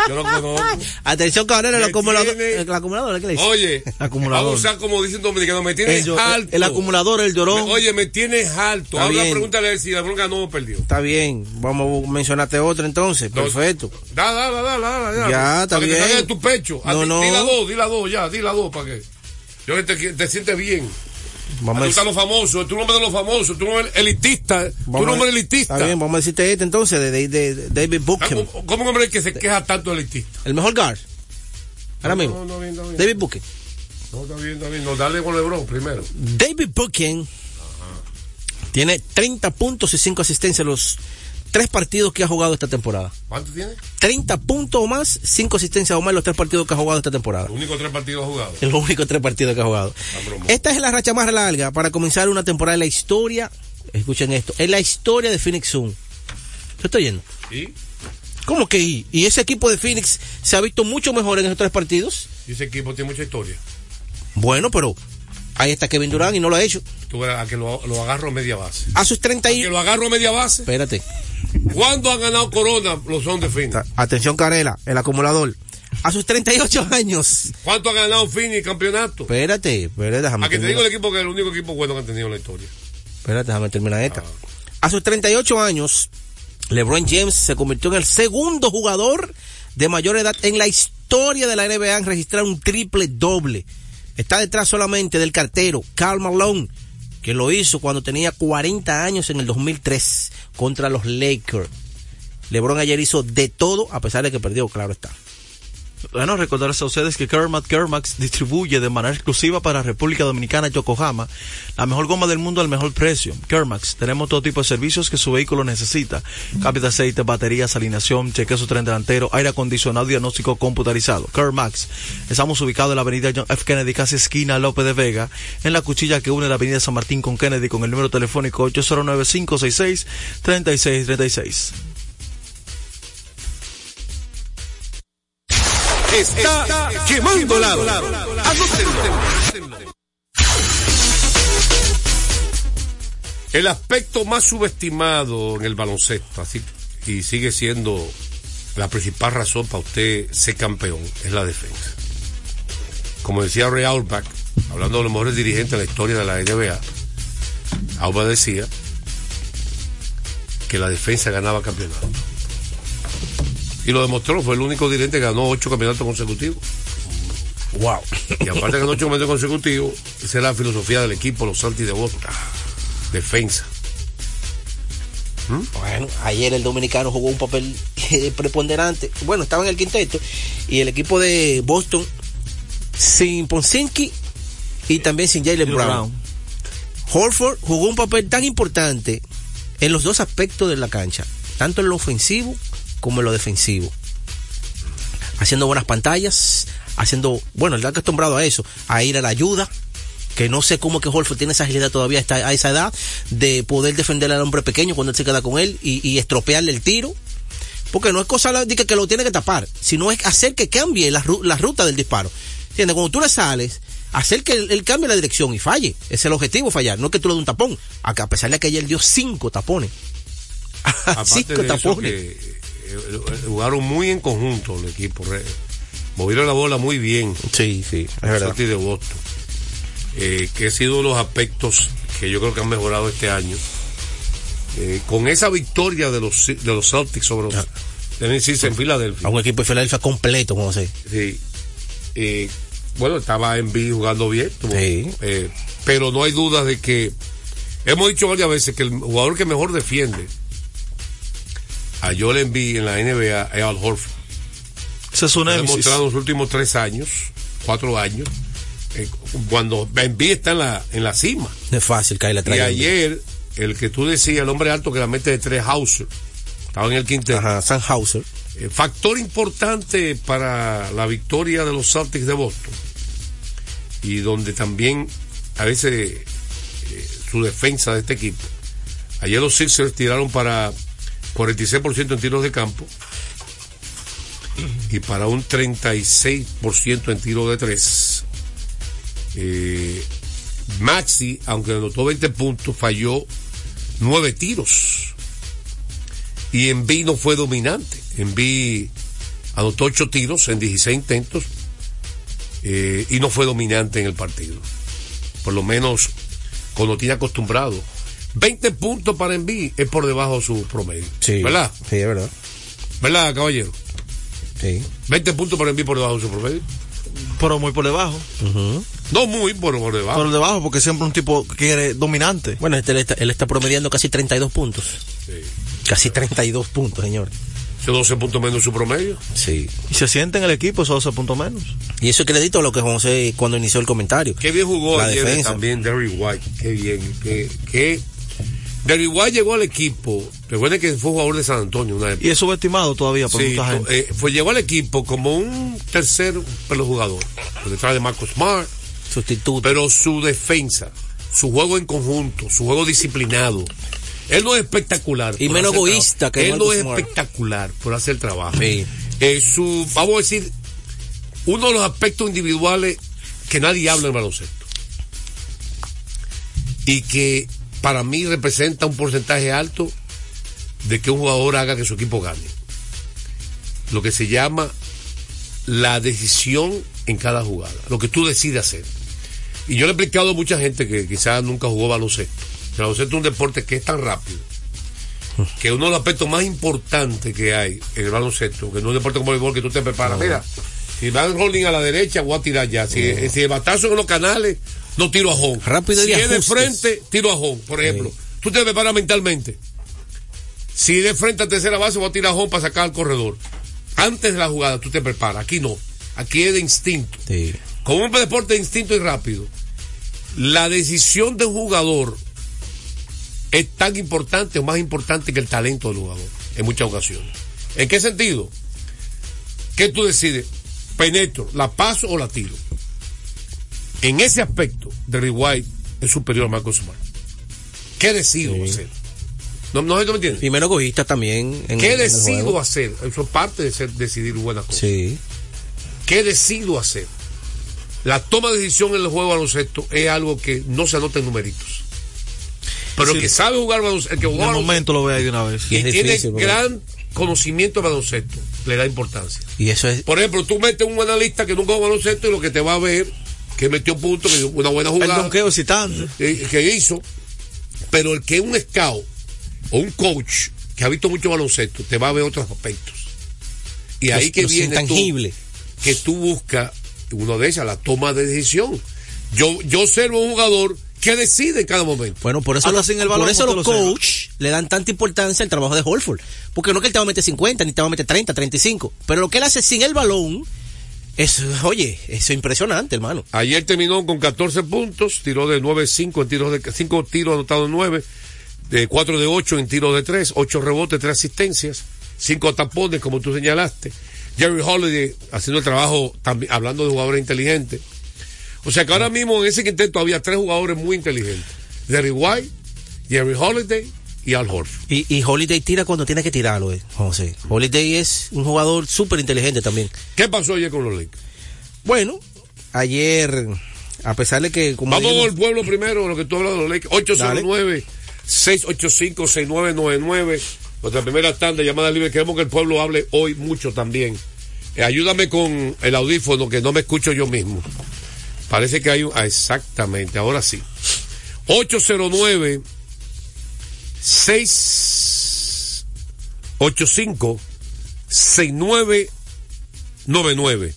Speaker 5: Yo lo conozco.
Speaker 7: Atención, cabrón, el acumulador.
Speaker 5: tiene-
Speaker 7: El acumulador, ¿qué le dice?
Speaker 5: Oye,
Speaker 4: Acumulador.
Speaker 5: vamos a usar como dicen dominicanos, me tienes
Speaker 4: El,
Speaker 5: alto.
Speaker 4: el acumulador, el llorón.
Speaker 5: Me- Oye, me tienes alto.
Speaker 7: Está
Speaker 5: Habla,
Speaker 7: bien.
Speaker 5: pregúntale a él si Lebron ganó o perdió.
Speaker 7: Está bien, vamos a mencionarte otra entonces.
Speaker 5: No.
Speaker 7: Perfecto.
Speaker 5: Da, da, da, da, da, da.
Speaker 7: Ya, está
Speaker 5: Para que te
Speaker 7: bien.
Speaker 5: de tu pecho. A
Speaker 7: No,
Speaker 5: ti-
Speaker 7: no.
Speaker 5: Di la dos, di la dos, ya, di la dos, para que. Yo que te, te sientes bien.
Speaker 7: Vamos
Speaker 5: Tú
Speaker 7: a
Speaker 5: los famosos, tú no eres de los famosos, tú no eres elitista, tú
Speaker 7: vamos
Speaker 5: no
Speaker 7: a-
Speaker 5: eres elitista.
Speaker 7: Está bien, vamos a decirte este entonces de, de- de- de David Buchem.
Speaker 5: ¿Cómo, un hombre que se queja tanto de elitista?
Speaker 7: El mejor guard. Ahora
Speaker 5: No,
Speaker 7: mismo.
Speaker 5: no, no, bien, está bien.
Speaker 7: David Buchem.
Speaker 5: No, está bien, está bien. No, dale con LeBron primero.
Speaker 7: David Buchem tiene 30 puntos y 5 asistencias en los tres partidos que ha jugado esta temporada.
Speaker 5: ¿Cuánto tiene?
Speaker 7: 30 puntos o más, 5 asistencias o más en los tres partidos que ha jugado esta temporada.
Speaker 5: Los únicos tres partidos jugados.
Speaker 7: En los únicos tres partidos que ha jugado.
Speaker 5: broma.
Speaker 7: Esta es la racha más larga para comenzar una temporada en la historia. Escuchen esto. En la historia de Phoenix Sun. ¿Te estoy yendo?
Speaker 5: ¿Y?
Speaker 7: ¿Cómo que y? ¿Y ese equipo de Phoenix se ha visto mucho mejor en esos tres partidos?
Speaker 5: Y ese equipo tiene mucha historia.
Speaker 7: Bueno, pero ahí está Kevin Durant y no lo ha hecho.
Speaker 5: Tú verás a que lo, lo agarro a media base.
Speaker 7: A sus 30 y...
Speaker 5: Que lo agarro a media base.
Speaker 7: Espérate.
Speaker 5: ¿Cuándo han ganado Corona los son de Phoenix?
Speaker 7: Atención, Carela, el acumulador. A sus 38 años.
Speaker 5: ¿Cuánto ha ganado Phoenix campeonato?
Speaker 7: Espérate, espérate, déjame
Speaker 5: A que te digo el equipo que es el único equipo bueno que han tenido en la historia.
Speaker 7: Espérate, déjame terminar esta. A sus 38 años, LeBron James se convirtió en el segundo jugador de mayor edad en la historia de la NBA en registrar un triple doble. Está detrás solamente del cartero Karl Malone, que lo hizo cuando tenía 40 años en el 2003 contra los Lakers. LeBron ayer hizo de todo, a pesar de que perdió, claro está.
Speaker 4: Bueno, recordarles a ustedes que Kermax Kermax distribuye de manera exclusiva para República Dominicana Yokohama la mejor goma del mundo al mejor precio. Kermax, tenemos todo tipo de servicios que su vehículo necesita. Cambio de aceite, baterías, alineación, chequeo su tren delantero, aire acondicionado, diagnóstico computarizado. Kermax, estamos ubicados en la avenida John F. Kennedy, casi esquina López de Vega, en la cuchilla que une la avenida San Martín con Kennedy con el número telefónico 809-566-3636.
Speaker 6: Está, quemando lado. Anótenlo.
Speaker 5: El aspecto más subestimado en el baloncesto, así, y sigue siendo la principal razón para usted ser campeón, es la defensa. Como decía Ray Auerbach, hablando de los mejores dirigentes de la historia de la NBA, Auerbach decía que la defensa ganaba campeonato. Y lo demostró, fue el único dirigente que ganó ocho campeonatos consecutivos.
Speaker 7: Wow.
Speaker 5: Y aparte de ganar ocho campeonatos consecutivos, esa es la filosofía del equipo, los Celtics de Boston. Defensa.
Speaker 7: Bueno, ayer el dominicano jugó un papel eh, preponderante. Bueno, estaba en el quinteto y el equipo de Boston sin Ponsinki y también sin Jalen Brown.
Speaker 4: Brown.
Speaker 7: Horford jugó un papel tan importante en los dos aspectos de la cancha, tanto en lo ofensivo como en lo defensivo. Haciendo buenas pantallas, haciendo, bueno, él está acostumbrado a eso, a ir a la ayuda, que no sé cómo que Horford tiene esa agilidad todavía a esa edad de poder defender al hombre pequeño cuando él se queda con él y, y estropearle el tiro. Porque no es cosa de que, que lo tiene que tapar, sino es hacer que cambie la, la ruta del disparo. ¿Entiendes? Cuando tú le sales, hacer que él, cambie la dirección y falle. Es el objetivo, fallar. No es que tú le des un tapón. A, a pesar de que ayer dio cinco tapones. Cinco tapones.
Speaker 5: que, jugaron muy en conjunto el equipo. Movieron la bola muy bien.
Speaker 7: Sí, sí, es verdad.
Speaker 5: De Boston. Eh, que ha sido uno de los aspectos que yo creo que han mejorado este año. Eh, con esa victoria de los, de los Celtics sobre los Tennessee en Filadelfia.
Speaker 7: A un equipo de Filadelfia completo, como sé.
Speaker 5: Sí. Eh, bueno, estaba en B jugando bien. tuvo-
Speaker 7: Sí.
Speaker 5: eh, pero no hay duda de que hemos dicho varias veces que el jugador que mejor defiende a Joel Embiid en la NBA es Al Horford.
Speaker 4: Ese es un
Speaker 5: Ha demostrado en los últimos tres años, cuatro años, eh, cuando Embiid está en la, en la cima.
Speaker 7: No es fácil caer la
Speaker 5: Y ayer, el que tú decías, el hombre alto que la mete de tres Hauser, estaba en el quinteto.
Speaker 7: Ajá, Sam Hauser.
Speaker 5: Eh, factor importante para la victoria de los Celtics de Boston y donde también a veces eh, su defensa de este equipo. Ayer los Sixers tiraron para 46% en tiros de campo y para un 36% en tiro de tres. Eh, Maxi, aunque anotó 20 puntos, falló 9 tiros. Y Envy no fue dominante. Envy anotó 8 tiros en 16 intentos eh, y no fue dominante en el partido. Por lo menos cuando tiene acostumbrado. 20 puntos para Envy es por debajo de su promedio.
Speaker 7: Sí.
Speaker 5: ¿Verdad?
Speaker 7: Sí, es verdad.
Speaker 5: ¿Verdad, caballero?
Speaker 7: Sí.
Speaker 5: 20 puntos para Envy por debajo de su promedio.
Speaker 4: Pero muy por debajo.
Speaker 5: No muy, pero por debajo.
Speaker 4: Por debajo, porque siempre un tipo que quiere dominante.
Speaker 7: Bueno, este, él, está, él está promediando casi 32 puntos.
Speaker 5: Sí.
Speaker 7: Casi 32 puntos, señor.
Speaker 5: Ese 12 puntos menos de su promedio.
Speaker 7: Sí.
Speaker 4: Y se siente en el equipo esos 12 puntos menos.
Speaker 7: Y eso es crédito a lo que José cuando inició el comentario.
Speaker 5: Qué bien jugó
Speaker 7: La
Speaker 5: ayer
Speaker 7: defensa.
Speaker 5: también Derry White. Qué bien. Qué, qué... Derry White llegó al equipo. Recuerden que fue jugador de San Antonio una época.
Speaker 4: Y es subestimado todavía por
Speaker 5: Sí,
Speaker 4: mucha gente.
Speaker 5: eh, fue llegó al equipo como un tercer pelo jugador. Por detrás de Marcos Smart.
Speaker 7: Sustituto.
Speaker 5: Pero su defensa, su juego en conjunto, su juego disciplinado, Él no es espectacular.
Speaker 7: Y menos egoísta que
Speaker 5: Él no
Speaker 7: Marcus
Speaker 5: es
Speaker 7: Smart.
Speaker 5: espectacular por hacer trabajo.
Speaker 7: Sí.
Speaker 5: Eh, su, vamos a decir, uno de los aspectos individuales que nadie habla en baloncesto. Y que para mí representa un porcentaje alto de que un jugador haga que su equipo gane. Lo que se llama la decisión en cada jugada, lo que tú decides hacer. Y yo le he explicado a mucha gente que quizás nunca jugó baloncesto. El baloncesto es un deporte que es tan rápido que uno de los aspectos más importantes que hay en el baloncesto, que no es un deporte como el béisbol que tú te preparas. Mira, si van rolling a la derecha, voy a tirar ya. Si, si el batazo en los canales, no tiro a home.
Speaker 7: Rápido
Speaker 5: si es de frente, tiro a home, por ejemplo. Tú te preparas mentalmente. Si de frente a tercera base, voy a tirar a home para sacar al corredor. Antes de la jugada, tú te preparas. Aquí no. Aquí es de instinto.
Speaker 7: Sí.
Speaker 5: Como un deporte de instinto y rápido, la decisión de un jugador es tan importante o más importante que el talento del jugador en muchas ocasiones. ¿En qué sentido? ¿Qué tú decides? ¿Penetro, la paso o la tiro? En ese aspecto, Derry White es superior a Marcos Smart. ¿Qué decido hacer? ¿No, no, ¿no me entiendes?
Speaker 7: Y menos egoísta también. En,
Speaker 5: ¿Qué
Speaker 7: en el
Speaker 5: decido
Speaker 7: juego.
Speaker 5: hacer? Eso es parte de ser, decidir buenas cosas.
Speaker 7: Sí.
Speaker 5: ¿Qué decido hacer? La toma de decisión en el juego de baloncesto es algo que no se anota en numeritos. Pero el que sabe jugar baloncesto, el que
Speaker 4: En
Speaker 5: juega
Speaker 4: el
Speaker 5: baloncesto
Speaker 4: momento lo ve ahí de una vez.
Speaker 7: Y
Speaker 5: tiene
Speaker 7: difícil,
Speaker 5: gran conocimiento de baloncesto, le da importancia.
Speaker 7: Y eso es.
Speaker 5: Por ejemplo, tú metes un analista que nunca juega baloncesto y lo que te va a ver que metió puntos, que dio una buena
Speaker 4: El
Speaker 5: jugada
Speaker 4: donqueo excitante.
Speaker 5: eh, que hizo, pero el que es un scout o un coach que ha visto mucho baloncesto te va a ver otros aspectos. Y ahí que viene tú, que tú buscas uno de esas, la toma de decisión. Yo, yo observo un jugador que decide en cada momento.
Speaker 7: Bueno, por eso, los,
Speaker 4: sin el balón,
Speaker 7: por eso los
Speaker 4: lo sabe.
Speaker 7: coach le dan tanta importancia al trabajo de Holford. Porque no es que él te va a meter 50, ni te va a meter 30, 35. Pero lo que él hace sin el balón, es, oye, eso es impresionante, hermano.
Speaker 5: Ayer terminó con 14 puntos, tiró de 9-5 en tiros de 5 tiros anotados 9, de 4 de 8 en tiros de 3, 8 rebotes, 3 asistencias, 5 tapones, como tú señalaste. Jerry Holiday haciendo el trabajo, también, hablando de jugadores inteligentes. O sea que ahora mismo en ese quinteto había tres jugadores muy inteligentes. Jerry White, Jerry Holiday y Al Horford.
Speaker 7: Y, y Holiday tira cuando tiene que tirarlo, eh, José. Holiday es un jugador súper inteligente también.
Speaker 5: ¿Qué pasó ayer con los Lakers?
Speaker 7: Bueno, ayer, a pesar de que... Como
Speaker 5: Vamos el pueblo primero, lo que tú hablas de los Lakers. 809 685 6999 Nuestra primera tanda, llamada libre. Queremos que el pueblo hable hoy mucho también. Eh, ayúdame con el audífono que no me escucho yo mismo. Parece que hay un... ah, exactamente, ahora sí. 809 685 6999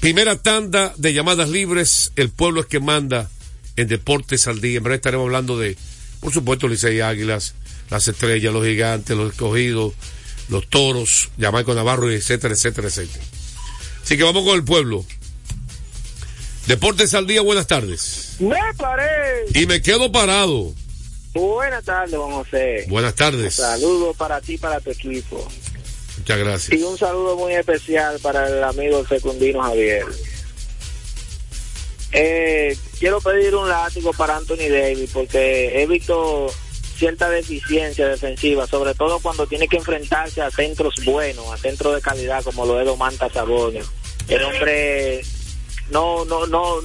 Speaker 5: Primera tanda de llamadas libres. El pueblo es que manda en Deportes al Día. En breve estaremos hablando de, por supuesto, Licey Águilas, las estrellas, los gigantes, los escogidos, los toros, Yamaico Navarro, etcétera, etcétera, etcétera. Así que vamos con el pueblo. Deportes al Día, buenas tardes.
Speaker 13: Me paré.
Speaker 5: Y me quedo parado.
Speaker 13: Buenas tardes, don José.
Speaker 5: Buenas tardes.
Speaker 13: Saludos para ti, para tu equipo.
Speaker 5: Muchas gracias.
Speaker 13: Y un saludo muy especial para el amigo secundino Javier. Eh, quiero pedir un látigo para Anthony Davis porque he visto cierta deficiencia defensiva, sobre todo cuando tiene que enfrentarse a centros buenos, a centros de calidad como lo es Domanta Sabonia. El hombre no, no, no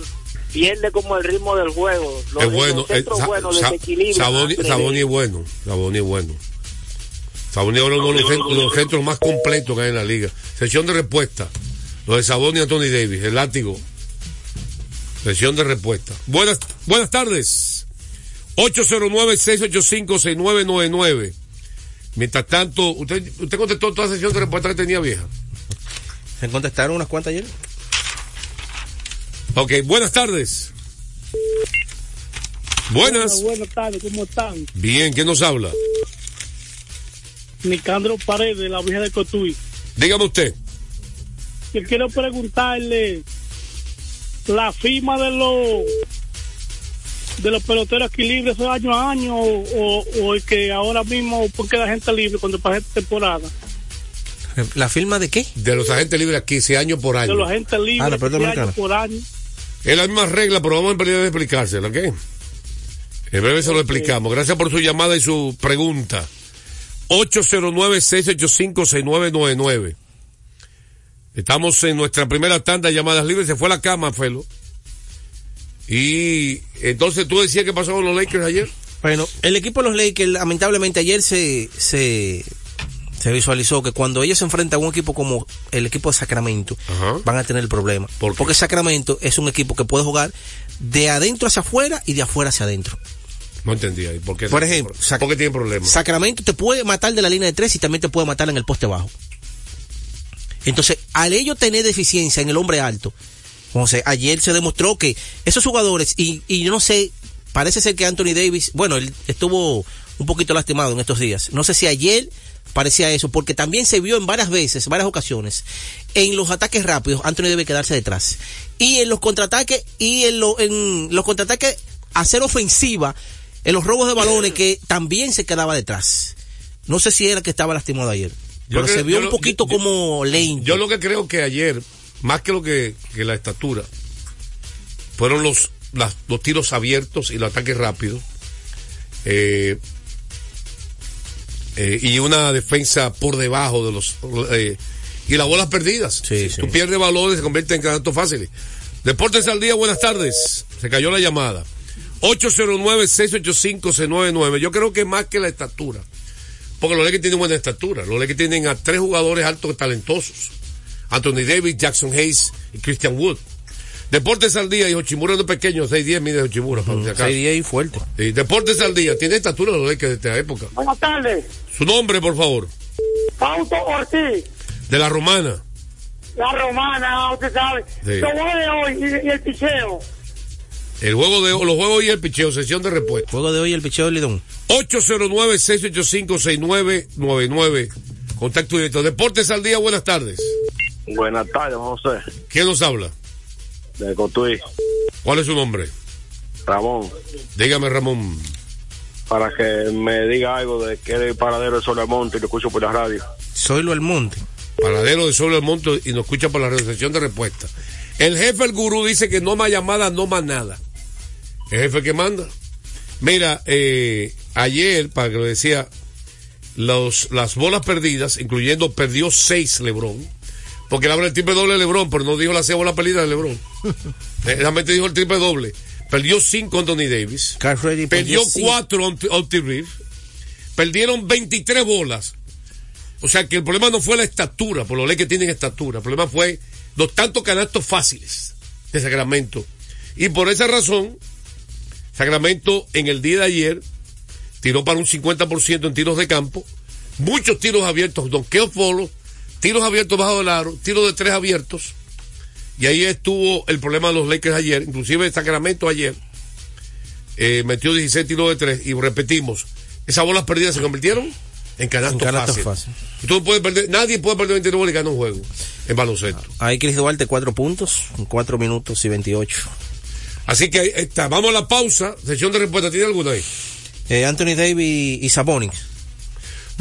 Speaker 13: pierde como el ritmo del juego. Los,
Speaker 5: es bueno.
Speaker 13: centros
Speaker 5: eh, Sa-
Speaker 13: buenos
Speaker 5: Sa- Saboni, es bueno. Saboni es bueno. Saboni es uno de los centros, los centros más completos que hay en la liga. Sección de respuesta. Lo de Saboni y Anthony Davis, el látigo. Sección de respuesta. Buenas, buenas tardes. 809-685-6999. Mientras tanto, usted, usted contestó toda la sesión de respuesta que tenía vieja.
Speaker 7: Se contestaron unas cuantas ayer.
Speaker 5: Ok, buenas tardes. Buenas.
Speaker 14: Buenas tardes, ¿cómo están?
Speaker 5: Bien, ¿quién nos habla?
Speaker 14: Nicandro Paredes, de la Vieja de Cotuí.
Speaker 5: Dígame usted.
Speaker 14: Yo quiero preguntarle la firma de los de los peloteros aquí libres es año a año o, o- o el que ahora mismo porque la gente libre cuando pasa esta temporada
Speaker 7: ¿La firma de qué?
Speaker 5: De los agentes libres aquí, ese año por
Speaker 14: de
Speaker 5: año.
Speaker 14: los agentes libres
Speaker 7: Ah,
Speaker 14: de año por año
Speaker 5: Es la misma regla, pero vamos a empezar a explicársela, ¿ok? En breve se lo explicamos. Gracias por su llamada y su pregunta. 809-685-6999. Estamos en nuestra primera tanda de llamadas libres. Se fue a la cama, Felo. Y entonces tú decías que pasó con los Lakers ayer.
Speaker 7: Bueno, el equipo de los Lakers, lamentablemente ayer se, se, se visualizó que cuando ellos se enfrentan a un equipo como el equipo de Sacramento, van a tener el problema. Porque Sacramento es un equipo que puede jugar de adentro hacia afuera y de afuera hacia adentro.
Speaker 5: No entendía. ¿Y por qué?
Speaker 7: Por ejemplo,
Speaker 5: ¿por qué tiene problemas?
Speaker 7: Sacramento te puede matar de la línea de tres y también te puede matar en el poste bajo. Entonces, al ellos tener deficiencia en el hombre alto, José, ayer se demostró que esos jugadores, y, y yo no sé, parece ser que Anthony Davis, bueno, él estuvo un poquito lastimado en estos días. No sé si ayer parecía eso, porque también se vio en varias veces, varias ocasiones, en los ataques rápidos, Anthony debe quedarse detrás. Y en los contraataques, y en, lo, en los contraataques, hacer ofensiva, en los robos de balones, que también se quedaba detrás. No sé si era que estaba lastimado ayer. pero
Speaker 5: creo-
Speaker 7: se vio
Speaker 5: yo
Speaker 7: un poquito
Speaker 5: yo-
Speaker 7: como lento.
Speaker 5: Yo lo que creo que ayer, más que lo que, que la estatura, fueron los, las- los tiros abiertos y los ataques rápidos. Eh, eh, y una defensa por debajo de los eh, y las bolas perdidas. Si Tú pierdes balones se convierte en canastos fáciles. Deportes al día, buenas tardes. Se cayó la llamada. 809-685-699. Yo creo que más que la estatura. Porque los Lakers tienen buena estatura. Los Lakers tienen a tres jugadores altos y talentosos. Anthony Davis, Jackson Hayes y Christian Wood. Deportes al día y Ochimura no pequeño, 6'10 mide Ochimura, para si acaso.
Speaker 7: 6'10 y fuerte.
Speaker 5: Sí, Deportes al día, tiene estatura los Lakers de esta época.
Speaker 15: Buenas tardes.
Speaker 5: Su nombre, por favor.
Speaker 15: Fausto Ortiz,
Speaker 5: De la romana.
Speaker 15: la romana, usted sabe.
Speaker 5: Sí.
Speaker 15: Lo bueno de hoy y, y el picheo.
Speaker 5: El juego de los juegos y el picheo, sesión de respuesta.
Speaker 7: Juego de hoy el picheo de Lidón.
Speaker 5: 809-685-6999. Contacto directo. Deportes al día, buenas tardes.
Speaker 16: Buenas tardes, José.
Speaker 5: ¿Quién nos habla?
Speaker 16: De Cotuí.
Speaker 5: ¿Cuál es su nombre?
Speaker 16: Ramón.
Speaker 5: Dígame, Ramón.
Speaker 16: Para que me diga algo de que eres paradero de Solemonte y lo escucho por la radio.
Speaker 7: Soy lo Monte.
Speaker 5: Paradero de Solo el Monte y nos escucha por la sesión de respuesta. El jefe, el gurú, dice que no más llamadas, no más nada. El jefe que manda. Mira, eh, ayer, para que lo decía, los, las bolas perdidas, incluyendo perdió seis Lebron, porque él habla el triple doble de Lebron, pero no dijo las seis bolas perdidas de Lebron. Realmente dijo el triple doble. Perdió cinco Anthony Davis. Perdió
Speaker 7: cinco.
Speaker 5: cuatro Reed. Perdieron 23 bolas. O sea que el problema no fue la estatura, por lo que tienen estatura. El problema fue los tantos canastos fáciles de Sacramento. Y por esa razón, Sacramento en el día de ayer tiró para un 50% en tiros de campo. Muchos tiros abiertos, donkeos follow, tiros abiertos bajo del aro, tiros de tres abiertos. Y ahí estuvo el problema de los Lakers ayer. Inclusive Sacramento ayer eh, metió 16 tiros de tres. Y repetimos, esas bolas perdidas se convirtieron en canastos fáciles. Y tú puedes perder, nadie puede perder 29 bolas y ganar un juego en baloncesto.
Speaker 7: Ahí Chris Duarte, cuatro puntos, en cuatro minutos y 28.
Speaker 5: Así que ahí está. Vamos a la pausa. Sesión de respuesta. ¿Tiene alguna ahí?
Speaker 7: Eh, Anthony Davis y Sabonis.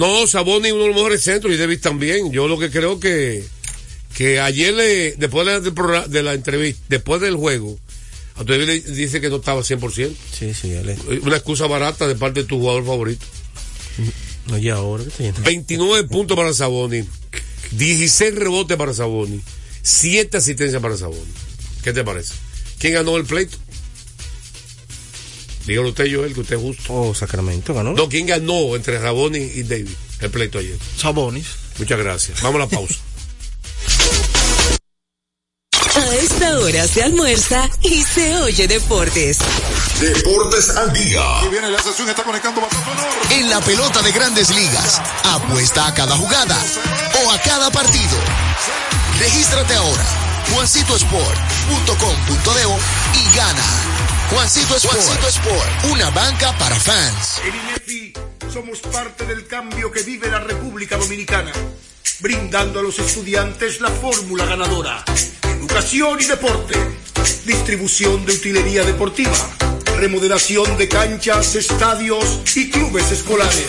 Speaker 5: No, Saboni uno de los mejores centros y Davis también. Yo lo que creo que que ayer le, después de la, de entrevista, después del juego, a Davis le dice que no estaba 100%.
Speaker 7: Sí, sí, él es.
Speaker 5: Una excusa barata de parte de tu jugador favorito.
Speaker 7: Oye, ahora ¿qué te llama?
Speaker 5: 29 puntos para Saboni, 16 rebotes para Saboni, 7 asistencias para Saboni. ¿Qué te parece? ¿Quién ganó el pleito? Dígalo usted, Joel, que usted es justo.
Speaker 7: Oh, Sacramento ganó.
Speaker 5: No, ¿quién ganó entre Saboni y David el pleito ayer?
Speaker 4: Sabonis.
Speaker 5: Muchas gracias. Vamos a la pausa.
Speaker 12: A esta hora se almuerza y se oye deportes.
Speaker 9: Deportes al día.
Speaker 17: Y viene la sesión, está conectando.
Speaker 18: En la pelota de grandes ligas, apuesta a cada jugada o a cada partido. Regístrate ahora, juancitosport.com.de y gana. Juancito Sport, Juancito Sport, una banca para fans.
Speaker 19: En INEFI somos parte del cambio que vive la República Dominicana, brindando a los estudiantes la fórmula ganadora. Educación y deporte, distribución de utilería deportiva, remodelación de canchas, estadios y clubes escolares,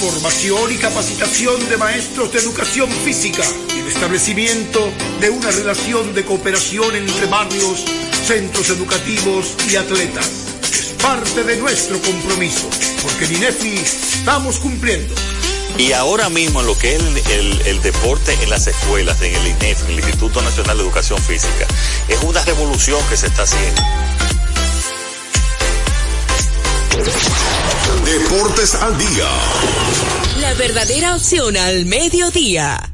Speaker 19: formación y capacitación de maestros de educación física y el establecimiento de una relación de cooperación entre barrios, centros educativos y atletas. parte de nuestro compromiso, porque en INEFI estamos cumpliendo.
Speaker 20: Y ahora mismo en lo que es el, el- el deporte en las escuelas, en el INEF, el Instituto Nacional de Educación Física, es una revolución que se está haciendo.
Speaker 9: Deportes al día.
Speaker 12: La verdadera opción al mediodía.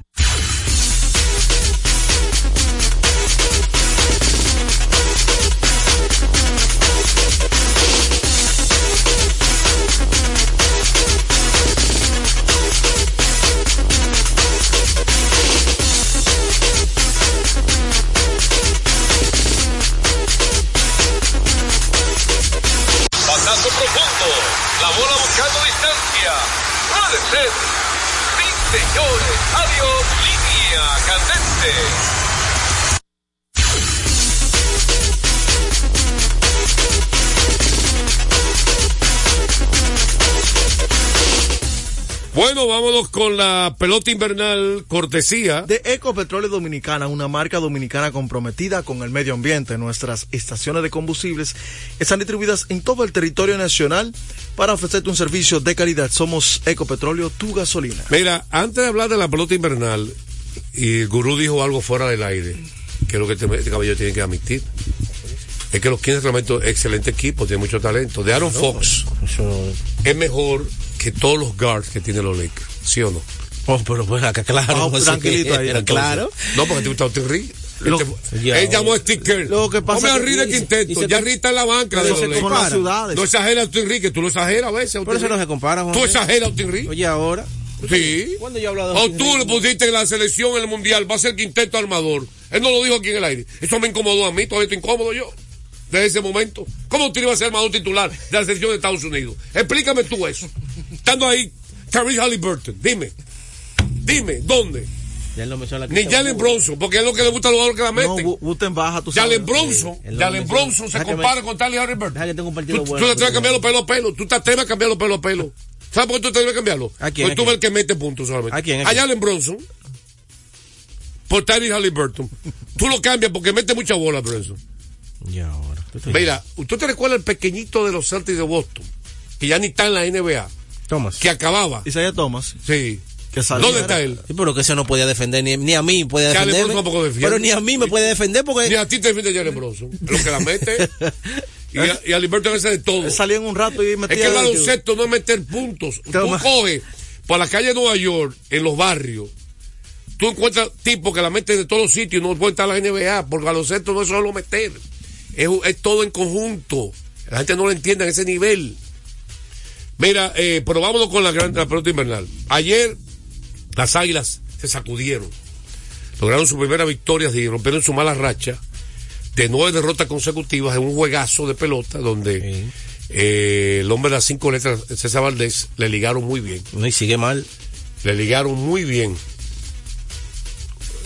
Speaker 6: Señores. Adiós. Línea candente.
Speaker 5: Bueno, vámonos con la pelota invernal cortesía.
Speaker 4: De Ecopetróleo Dominicana, una marca dominicana comprometida con el medio ambiente. Nuestras estaciones de combustibles están distribuidas en todo el territorio nacional para ofrecerte un servicio de calidad. Somos Ecopetróleo, tu gasolina.
Speaker 5: Mira, antes de hablar de la pelota invernal, y el gurú dijo algo fuera del aire, que es lo que este, este caballero tiene que admitir. Es que los Kings realmente es excelente equipo, tiene mucho talento. De Aaron Fox es mejor que todos los guards que tiene los Lakers, ¿sí o no?
Speaker 7: Oh, pero pues acá, claro.
Speaker 5: Ah, tranquilito ahí.
Speaker 7: Claro.
Speaker 5: No, porque te gusta Austin Reed.
Speaker 7: Lo-
Speaker 5: Este-
Speaker 7: Ya,
Speaker 5: él llamó a Steve Kerr.
Speaker 4: Lo que pasa
Speaker 5: a
Speaker 4: que-
Speaker 5: Reed de quinteto. Ya está en la banca de
Speaker 4: Pero
Speaker 5: los
Speaker 4: se ciudades.
Speaker 5: No exagera Austin Reed, que tú lo exageras a veces. Austin
Speaker 7: eso no se compara, Juan
Speaker 5: Tú exageras Austin Reed.
Speaker 7: Oye, ahora.
Speaker 5: Sí.
Speaker 7: ¿Cuándo yo he hablado de
Speaker 5: O
Speaker 7: Austin
Speaker 5: tú le pusiste en la selección en el mundial, va a ser quinteto armador. Él no lo dijo aquí en el aire. Eso me incomodó a mí, todavía estoy incómodo yo. Desde ese momento. ¿Cómo usted iba a ser armador titular de la selección de Estados Unidos? Explícame tú eso. Estando ahí, Tyrese Halliburton, dime. Dime, ¿dónde?
Speaker 7: Ya él no menciona la
Speaker 5: Ni. Jalen Bronson, porque es lo que le gusta a los jugadores que la
Speaker 4: No,
Speaker 5: meten.
Speaker 4: Bu- Buten baja, tú sabes.
Speaker 5: Jalen Bronson,
Speaker 7: no
Speaker 5: Jalen. Bronson se compara
Speaker 7: me-
Speaker 5: con Tally Halliburton.
Speaker 7: Deja que tenga un partido
Speaker 5: Tú,
Speaker 7: bueno.
Speaker 5: tú te atreves a cambiarlo pelo a pelo. Tú te atreves a cambiarlo pelo a pelo. ¿Sabes por qué tú te atreves a cambiarlo?
Speaker 7: ¿A quién?
Speaker 5: Porque
Speaker 7: ¿A
Speaker 5: tú ves el que mete puntos solamente.
Speaker 7: ¿A quién? ¿A?
Speaker 5: Jalen Bronson. Por Tyrese Halliburton. tú lo cambias porque mete mucha bola, Bronson.
Speaker 7: Y ahora.
Speaker 5: Mira, ¿usted te recuerda el pequeñito de los Celtics de Boston? Que ya ni está en la NBA.
Speaker 7: Thomas.
Speaker 5: Que acababa.
Speaker 4: Isaiah Thomas.
Speaker 5: Sí.
Speaker 4: Que.
Speaker 5: ¿Dónde está él?
Speaker 7: Sí, pero que ese no podía defender, ni, ni a mí puede defender. Pero ni a mí me puede defender porque.
Speaker 5: Ni a ti te defiende Jalen Bronson. Lo que la mete. y, a, y a Halliburton hace de todo.
Speaker 4: Salía en un rato y metía.
Speaker 5: Es que el baloncesto no es meter puntos. Tú
Speaker 4: Toma.
Speaker 5: coges por la calle de Nueva York, en los barrios, tú encuentras tipos que la meten de todos los sitios y no pueden estar en la NBA, porque el baloncesto no es solo meter, es, es todo en conjunto. La gente no lo entiende a ese nivel. Mira, eh, pero vámonos con la, gran, la pelota invernal. Ayer las águilas se sacudieron. Lograron su primera victoria y rompieron su mala racha de nueve derrotas consecutivas en un juegazo de pelota donde eh, el hombre de las cinco letras, César Valdés, le ligaron muy bien.
Speaker 7: No, y sigue mal.
Speaker 5: Le ligaron muy bien.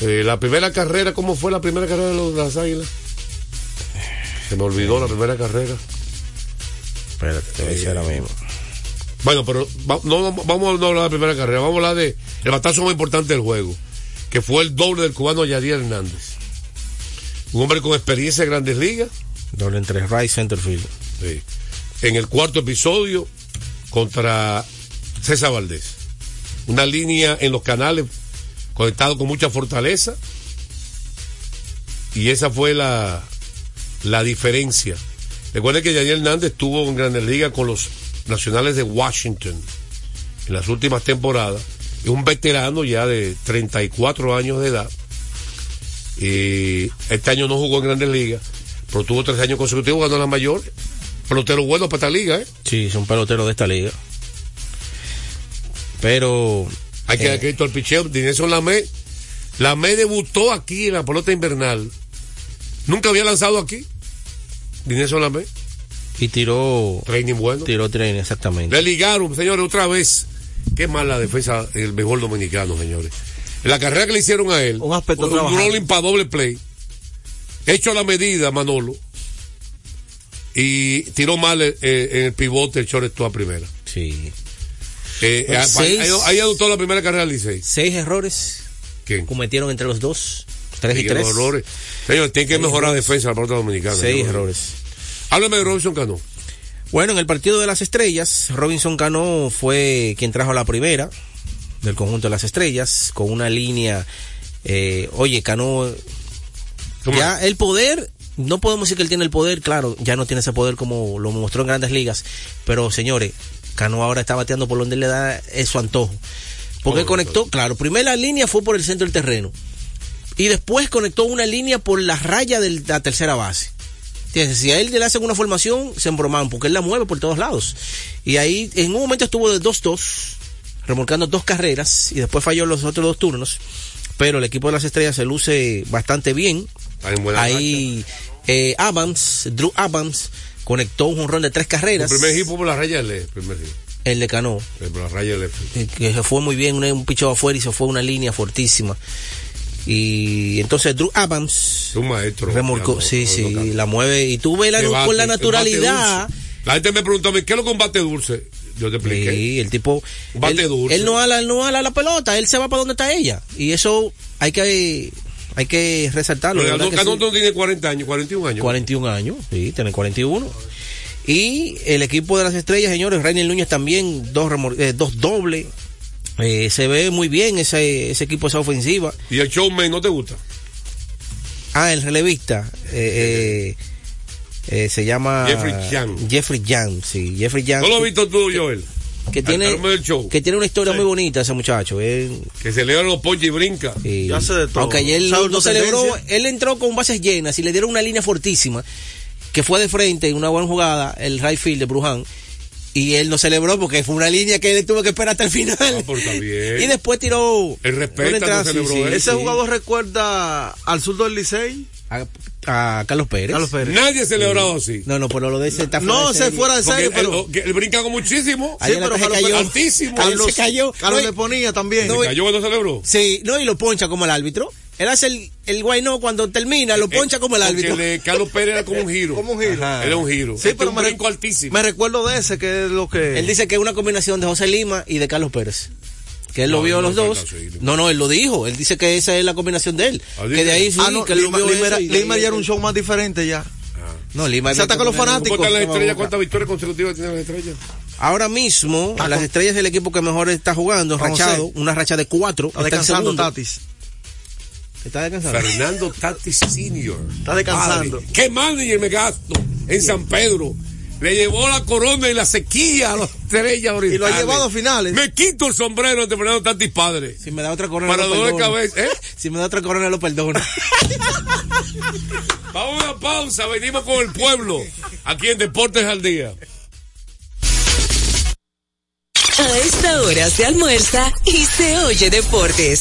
Speaker 5: Eh, la primera carrera, ¿cómo fue la primera carrera de, los, de las águilas? Se me olvidó la primera carrera.
Speaker 7: Espérate, te voy a decir ahora mismo.
Speaker 5: Bueno, pero va- no, vamos a no hablar de la primera carrera, vamos a hablar de el batazo más importante del juego, que fue el doble del cubano Yadier Hernández. Un hombre con experiencia en grandes ligas.
Speaker 7: Doble entre right centerfield.
Speaker 5: Sí. En el cuarto episodio contra César Valdés. Una línea en los canales conectado con mucha fortaleza. Y esa fue la, la diferencia. Recuerden que Yadier Hernández estuvo en Grandes Ligas con los Nacionales de Washington en las últimas temporadas. Es un veterano ya de 34 años de edad. Y este año no jugó en Grandes Ligas, pero tuvo tres años consecutivos en la mayor. Pelotero bueno para esta liga, ¿eh?
Speaker 7: Sí, es un pelotero de esta liga. Pero.
Speaker 5: Hay que
Speaker 7: eh,
Speaker 5: dar crédito al picheo. Dinelson Lamé. Lamé debutó aquí en la pelota invernal. Nunca había lanzado aquí. Dinelson Lamé.
Speaker 7: Y tiró.
Speaker 5: Training bueno.
Speaker 7: Tiró training, exactamente.
Speaker 5: Le ligaron, señores, otra vez. Qué mala defensa el mejor dominicano, señores. En la carrera que le hicieron a él,
Speaker 4: Un aspecto
Speaker 5: un
Speaker 4: trabajado.
Speaker 5: rolling para doble play, hecho a la medida, Manolo, y tiró mal eh, eh, en el pivote el shortstop a primera.
Speaker 7: Sí.
Speaker 5: Eh,
Speaker 7: Pues
Speaker 5: ahí-
Speaker 7: seis-
Speaker 5: ahí, ahí adoptó la primera carrera del Licey.
Speaker 7: Seis errores
Speaker 5: ¿Quién?
Speaker 7: cometieron entre los dos. Tres y
Speaker 5: Sí,
Speaker 7: tres.
Speaker 5: errores. Señor, tiene que
Speaker 7: Seis
Speaker 5: mejorar la
Speaker 7: errores.
Speaker 5: defensa de la pelota dominicana.
Speaker 7: Seis errores.
Speaker 5: Háblame de Robinson Cano.
Speaker 7: Bueno, en el partido de las estrellas, Robinson Cano fue quien trajo la primera del conjunto de las estrellas, con una línea, eh, oye, Cano, ya el poder, no podemos decir que él tiene el poder, claro, ya no tiene ese poder como lo mostró en grandes ligas, pero señores, Cano ahora está bateando por donde le da su antojo. Porque
Speaker 5: Oh,
Speaker 7: conectó, claro, primera línea fue por el centro del terreno. Y después conectó una línea por la raya de la tercera base. Si a él le hacen una formación, se embroman, porque él la mueve por todos lados. Y ahí, en un momento estuvo de 2-2, remolcando dos carreras, y después falló los otros dos turnos. Pero el equipo de las estrellas se luce bastante bien. Ahí, eh, Adams, Drew Adams, conectó un jonrón de tres
Speaker 5: El
Speaker 7: carreras.
Speaker 5: primer equipo por la raya del el primer equipo.
Speaker 7: El de Cano.
Speaker 5: Por la raya del
Speaker 7: eh, que se fue muy bien, un, un picheo afuera y se fue una línea fortísima. Y entonces Drew Adams
Speaker 5: Un maestro.
Speaker 7: remolcó, sí, sí, la mueve y tú ves la,
Speaker 5: Que bate,
Speaker 7: con la naturalidad.
Speaker 5: La gente me preguntó a mí, ¿qué es lo que un bate dulce? Yo te expliqué.
Speaker 7: Sí, el tipo.
Speaker 5: Bate
Speaker 7: él,
Speaker 5: dulce.
Speaker 7: él no ala, él no ala la pelota, él se va para donde está ella. Y eso hay que hay que resaltarlo.
Speaker 5: Pero
Speaker 7: que sí.
Speaker 5: Tiene 40 años, 41 años.
Speaker 7: 41 años, sí, tiene 41. Y el equipo de las estrellas, señores, Rainer Núñez también, dos, remor- eh, dos dobles. Eh, se ve muy bien ese, ese equipo, esa ofensiva.
Speaker 5: ¿Y el showman no te gusta?
Speaker 7: Ah, el relevista. eh, eh, eh, se llama
Speaker 5: Jeffrey Young.
Speaker 7: Jeffrey Young, sí, Jeffrey Young.
Speaker 5: ¿No lo has visto tú, Joel?
Speaker 7: que tiene que tiene una historia muy bonita ese muchacho. Él,
Speaker 5: Que se le dan los ponches y brinca.
Speaker 7: y-
Speaker 4: Ya hace de todo.
Speaker 7: aunque ayer no, celebró, él entró con bases llenas y le dieron una línea fortísima que fue de frente en una buena jugada el right field de Bruján y él no celebró porque fue una línea que él tuvo que esperar hasta el final.
Speaker 5: Ah, pues
Speaker 7: y después tiró
Speaker 5: El
Speaker 7: entrada,
Speaker 5: no celebró él.
Speaker 4: Ese
Speaker 7: sí.
Speaker 4: jugador recuerda al surdo del Licey.
Speaker 7: a, a Carlos Pérez.
Speaker 4: Carlos Pérez.
Speaker 5: Nadie ha celebrado así.
Speaker 7: No, no, pero lo de ese está
Speaker 4: No, se fuera de
Speaker 5: Porque
Speaker 4: serio,
Speaker 5: él,
Speaker 4: pero.
Speaker 5: él- que él brinca con muchísimo.
Speaker 7: Ayer
Speaker 4: pero Carlos
Speaker 7: cayó.
Speaker 5: Altísimo.
Speaker 7: Carlos se cayó.
Speaker 4: Carlos
Speaker 7: No,
Speaker 4: le ponía también.
Speaker 7: No,
Speaker 5: ¿Se cayó cuando celebró?
Speaker 7: Sí, no, y lo poncha como el árbitro. Él hace el, el guay no cuando termina, lo poncha como el árbitro.
Speaker 5: el de Carlos Pérez era como un giro.
Speaker 4: Como un giro.
Speaker 7: Ajá.
Speaker 5: Era un giro.
Speaker 4: Sí,
Speaker 5: Este
Speaker 4: pero
Speaker 5: un
Speaker 4: me, re-
Speaker 5: brinco altísimo.
Speaker 4: me recuerdo de ese, que es lo que.
Speaker 7: Él dice que es una combinación de José Lima y de Carlos Pérez. Que él lo vio
Speaker 5: no,
Speaker 7: los
Speaker 5: no,
Speaker 7: dos.
Speaker 5: no,
Speaker 7: No, él lo dijo. Él dice que esa es la combinación de él.
Speaker 5: Ah,
Speaker 7: que de ahí sí,
Speaker 4: Ah, no,
Speaker 7: que él lo
Speaker 4: Lima,
Speaker 7: vio
Speaker 4: Lima Lima ya era un show más diferente ya.
Speaker 7: No, Lima
Speaker 4: Se ataca a los fanáticos.
Speaker 5: ¿Cuántas
Speaker 7: a
Speaker 5: victorias consecutivas tienen las estrellas?
Speaker 7: Ahora mismo,
Speaker 4: Está
Speaker 7: las
Speaker 4: con-
Speaker 7: estrellas del equipo que mejor está jugando, rachado, una racha de cuatro.
Speaker 4: Está descansando. Tatis.
Speaker 7: Está descansando.
Speaker 5: Fernando Tatis Senior.
Speaker 4: Está descansando.
Speaker 5: Padre, ¿Qué manager me gasto en San Pedro? Le llevó la corona y la sequía a las estrellas
Speaker 4: Y
Speaker 5: orientales.
Speaker 4: lo ha llevado a finales.
Speaker 5: Me quito el sombrero ante Fernando Tatis padre.
Speaker 7: Si me da otra corona,
Speaker 5: Para
Speaker 7: lo
Speaker 5: dolor de
Speaker 7: perdono.
Speaker 5: cabeza, ¿eh?
Speaker 7: Si me da otra corona, lo perdono.
Speaker 5: Vamos a una pausa, venimos con el pueblo. Aquí en Deportes al Día.
Speaker 12: A esta hora se almuerza y se oye deportes.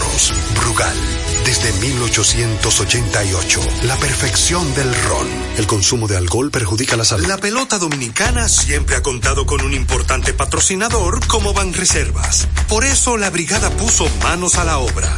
Speaker 10: Brugal, desde 1888, la perfección del ron. El consumo de alcohol perjudica la salud. La pelota dominicana siempre ha contado con un importante patrocinador como Banreservas. Por eso la brigada puso manos a la obra.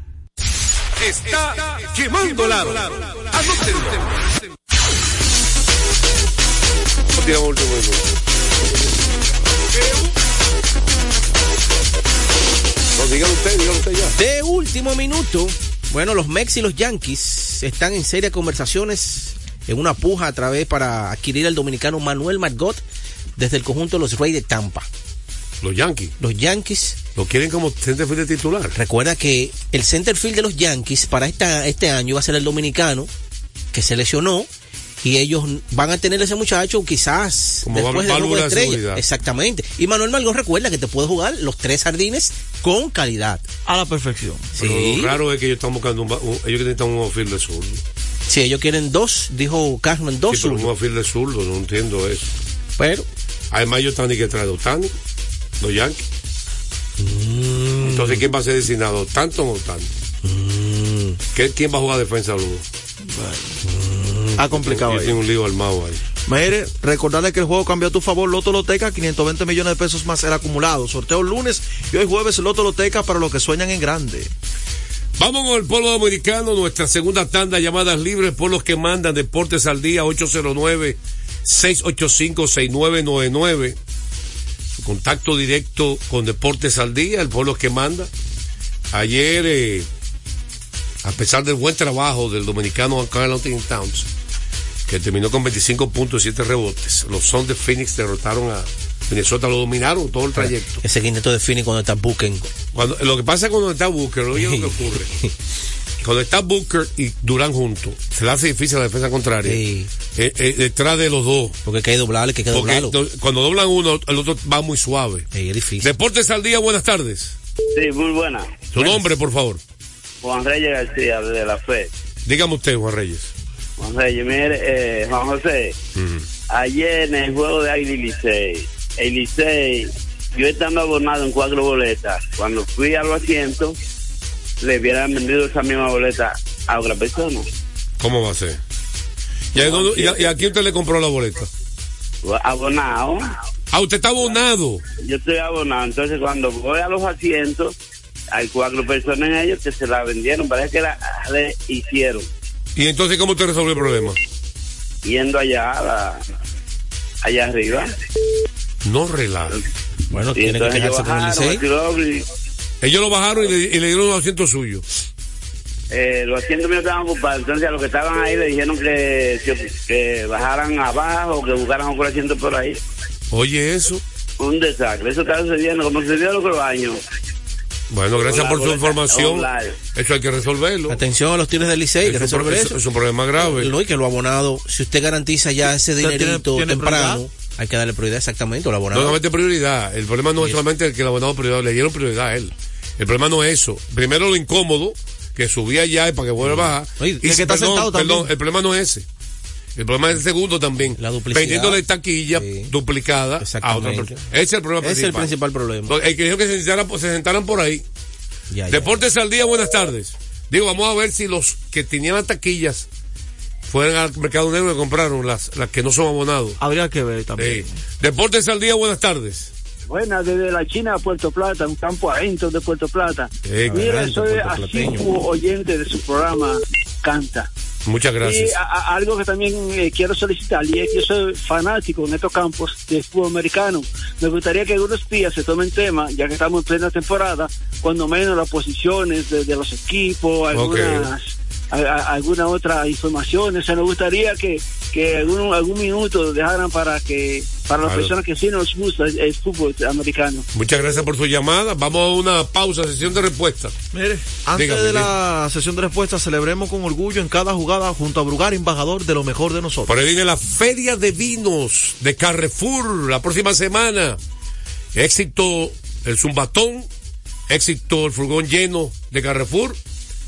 Speaker 6: Está quemando lado. Anótenlo.
Speaker 5: Tiramos último minuto. No, dígalo usted, dígalo usted ya.
Speaker 7: De último minuto, Bueno, los Mex y los Yankees están en serias conversaciones en una puja a través para adquirir al dominicano Manuel Margot desde el conjunto de los Reyes de Tampa.
Speaker 5: Los Yankees.
Speaker 7: Los Yankees.
Speaker 5: Lo quieren como centerfield de titular.
Speaker 7: Recuerda que el centerfield de los Yankees para esta, este año va a ser el dominicano que se lesionó y ellos van a tener ese muchacho quizás
Speaker 5: Como
Speaker 7: después de
Speaker 5: de
Speaker 7: estrella. Exactamente. Y Manuel Margot recuerda que te puede jugar los tres jardines con calidad.
Speaker 4: A la perfección.
Speaker 5: Pero
Speaker 7: Sí.
Speaker 5: lo raro es que ellos están buscando un, un- ellos necesitan un outfield de zurdo.
Speaker 7: Si ellos quieren dos, dijo Cashman, dos
Speaker 5: Sí, pero un outfield de zurdo, no entiendo eso.
Speaker 7: Pero.
Speaker 5: Además ellos están ni que traer Otani, los Yankees.
Speaker 7: Mm.
Speaker 5: Entonces, ¿quién va a ser designado? ¿Tanto o Otani?
Speaker 7: Mm.
Speaker 5: ¿Qué- ¿Quién va a jugar defensa luego?
Speaker 4: Ha complicado
Speaker 5: Yo
Speaker 4: ahí.
Speaker 5: tengo un lío armado ahí.
Speaker 4: Mire, recordarle que el juego cambió a tu favor. Loto Loteca, 520 millones de pesos más el acumulado. Sorteo lunes y hoy jueves Loto Loteca para los que sueñan en grande.
Speaker 5: Vamos con el pueblo dominicano, nuestra segunda tanda, llamadas libres por los que mandan Deportes al Día, 809-685-6999. Su contacto directo con Deportes al Día, el pueblo que manda. Ayer, eh, a pesar del buen trabajo del dominicano Carl Anthony Towns, que terminó con 25 puntos y 7 rebotes, los Suns de Phoenix derrotaron a Minnesota, lo dominaron todo el trayecto.
Speaker 7: Ese quinteto de Phoenix cuando está Buken.
Speaker 5: Cuando, lo que pasa es cuando está Booker, oye lo que ocurre. Cuando está Booker y Durán juntos, se le hace difícil a la defensa contraria. Eh, eh, detrás de los dos.
Speaker 7: Porque hay que doblarle, que hay que
Speaker 5: Porque
Speaker 7: doblarlo.
Speaker 5: do- cuando doblan uno, el otro va muy suave.
Speaker 7: es difícil.
Speaker 5: Deportes al día, buenas tardes.
Speaker 21: Sí, muy buena.
Speaker 5: Su nombre, por favor.
Speaker 21: Juan Reyes García, de la FE.
Speaker 5: Dígame usted, Juan Reyes.
Speaker 21: Juan Reyes, mire, eh, Juan José, ayer en el juego de Águila Licey, el Licey, yo estando abonado en cuatro boletas, cuando fui a los asientos, le hubieran vendido esa misma boleta a otra persona.
Speaker 5: ¿Cómo va a ser? ¿Y a, dónde- y a- y a quién usted le compró la boleta?
Speaker 21: Abonado.
Speaker 5: Ah, usted está abonado.
Speaker 21: Yo estoy abonado, entonces cuando voy a los asientos, hay cuatro personas en ellos que se la vendieron, parece que la le hicieron,
Speaker 5: ¿Y entonces cómo usted resolvió el problema?
Speaker 21: yendo allá, a la- allá arriba.
Speaker 5: No relaja.
Speaker 7: Bueno,
Speaker 21: Y
Speaker 7: tiene que
Speaker 21: bajaron, el
Speaker 5: Ellos lo bajaron y le, y le dieron los asientos suyos.
Speaker 21: eh, los asientos míos estaban ocupados, entonces a los que estaban ahí le dijeron que, que, que bajaran abajo, que buscaran otro asiento por ahí.
Speaker 5: Oye, eso.
Speaker 21: Un desastre, eso está sucediendo como sucedió los otros años.
Speaker 5: Bueno, gracias por su información. Eso hay que resolverlo.
Speaker 7: Atención a los tiros del Licey, que
Speaker 5: Es un
Speaker 7: resolver eso.
Speaker 5: es un problema grave.
Speaker 7: No, y que lo abonado, si usted garantiza ya ese
Speaker 5: Usted tiene-
Speaker 7: dinerito
Speaker 5: tiene
Speaker 7: temprano,
Speaker 5: prioridad.
Speaker 7: hay que darle prioridad exactamente al
Speaker 5: No
Speaker 7: abonado.
Speaker 5: solamente prioridad. El problema no es solamente el que el abonado prioridad, le dieron prioridad a él. El problema no es eso. Primero lo incómodo, que subía ya y para que vuelva a bajar.
Speaker 4: Oye, y que está
Speaker 5: perdón,
Speaker 4: sentado también.
Speaker 5: perdón, el problema no es ese. El problema es el segundo también.
Speaker 7: La duplicidad.
Speaker 5: Vendiéndole taquilla duplicada a otra persona. Ese es el problema
Speaker 7: Ese es el
Speaker 5: principal.
Speaker 7: principal problema.
Speaker 5: Entonces, El que dijo que se sentaran, se sentaran por ahí.
Speaker 7: Ya, ya.
Speaker 5: Deportes al día, buenas tardes. Digo, vamos a ver si los que tenían las taquillas fueron al mercado negro y compraron las, las que no son abonados.
Speaker 4: Habría que ver también.
Speaker 5: Sí. Deportes al día, buenas tardes.
Speaker 22: Buenas, desde la China a Puerto Plata, un campo adentro de Puerto Plata.
Speaker 5: Eh,
Speaker 22: Mira, soy asiduo oyente de su programa Canta.
Speaker 5: Muchas
Speaker 22: Y
Speaker 5: gracias.
Speaker 22: a- a- algo que también eh, quiero solicitar, y es que yo soy fanático en estos campos de fútbol americano. Me gustaría que algunos días se tomen tema, ya que estamos en plena temporada, cuando menos las posiciones de, de los equipos, algunas, a- a- alguna otra información. O sea, me gustaría que, que algún, algún minuto dejaran para que para las
Speaker 5: Claro.
Speaker 22: personas que sí nos gusta el, el fútbol americano.
Speaker 5: Muchas gracias por su llamada. Vamos a una pausa, sesión de respuesta.
Speaker 4: Mire, antes
Speaker 5: Dígame,
Speaker 4: de la sesión de respuestas, celebremos con orgullo en cada jugada junto a Brugar, embajador de lo mejor de nosotros.
Speaker 5: Por ahí viene la Feria de Vinos de Carrefour la próxima semana. Éxito el Zumbatón, éxito el furgón lleno de Carrefour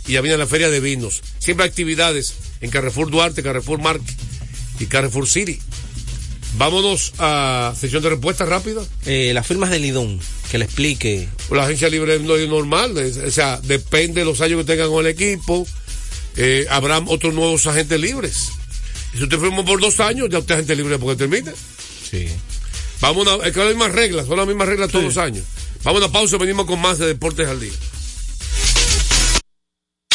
Speaker 5: y ya viene la Feria de Vinos. Siempre hay actividades en Carrefour Duarte, Carrefour Mark y Carrefour City. Vámonos a sesión de respuesta rápida.
Speaker 7: Eh, las firmas de Lidón, que le explique.
Speaker 5: La agencia libre no es normal, es- o sea, depende de los años que tengan con el equipo. Eh, habrá otros nuevos agentes libres. Y si usted firmó por dos años, ya usted es agente libre porque termine.
Speaker 7: Sí.
Speaker 5: Vamos a, es que las mismas reglas, son las mismas reglas todos los años. Vamos a una pausa y venimos con más de Deportes al Día.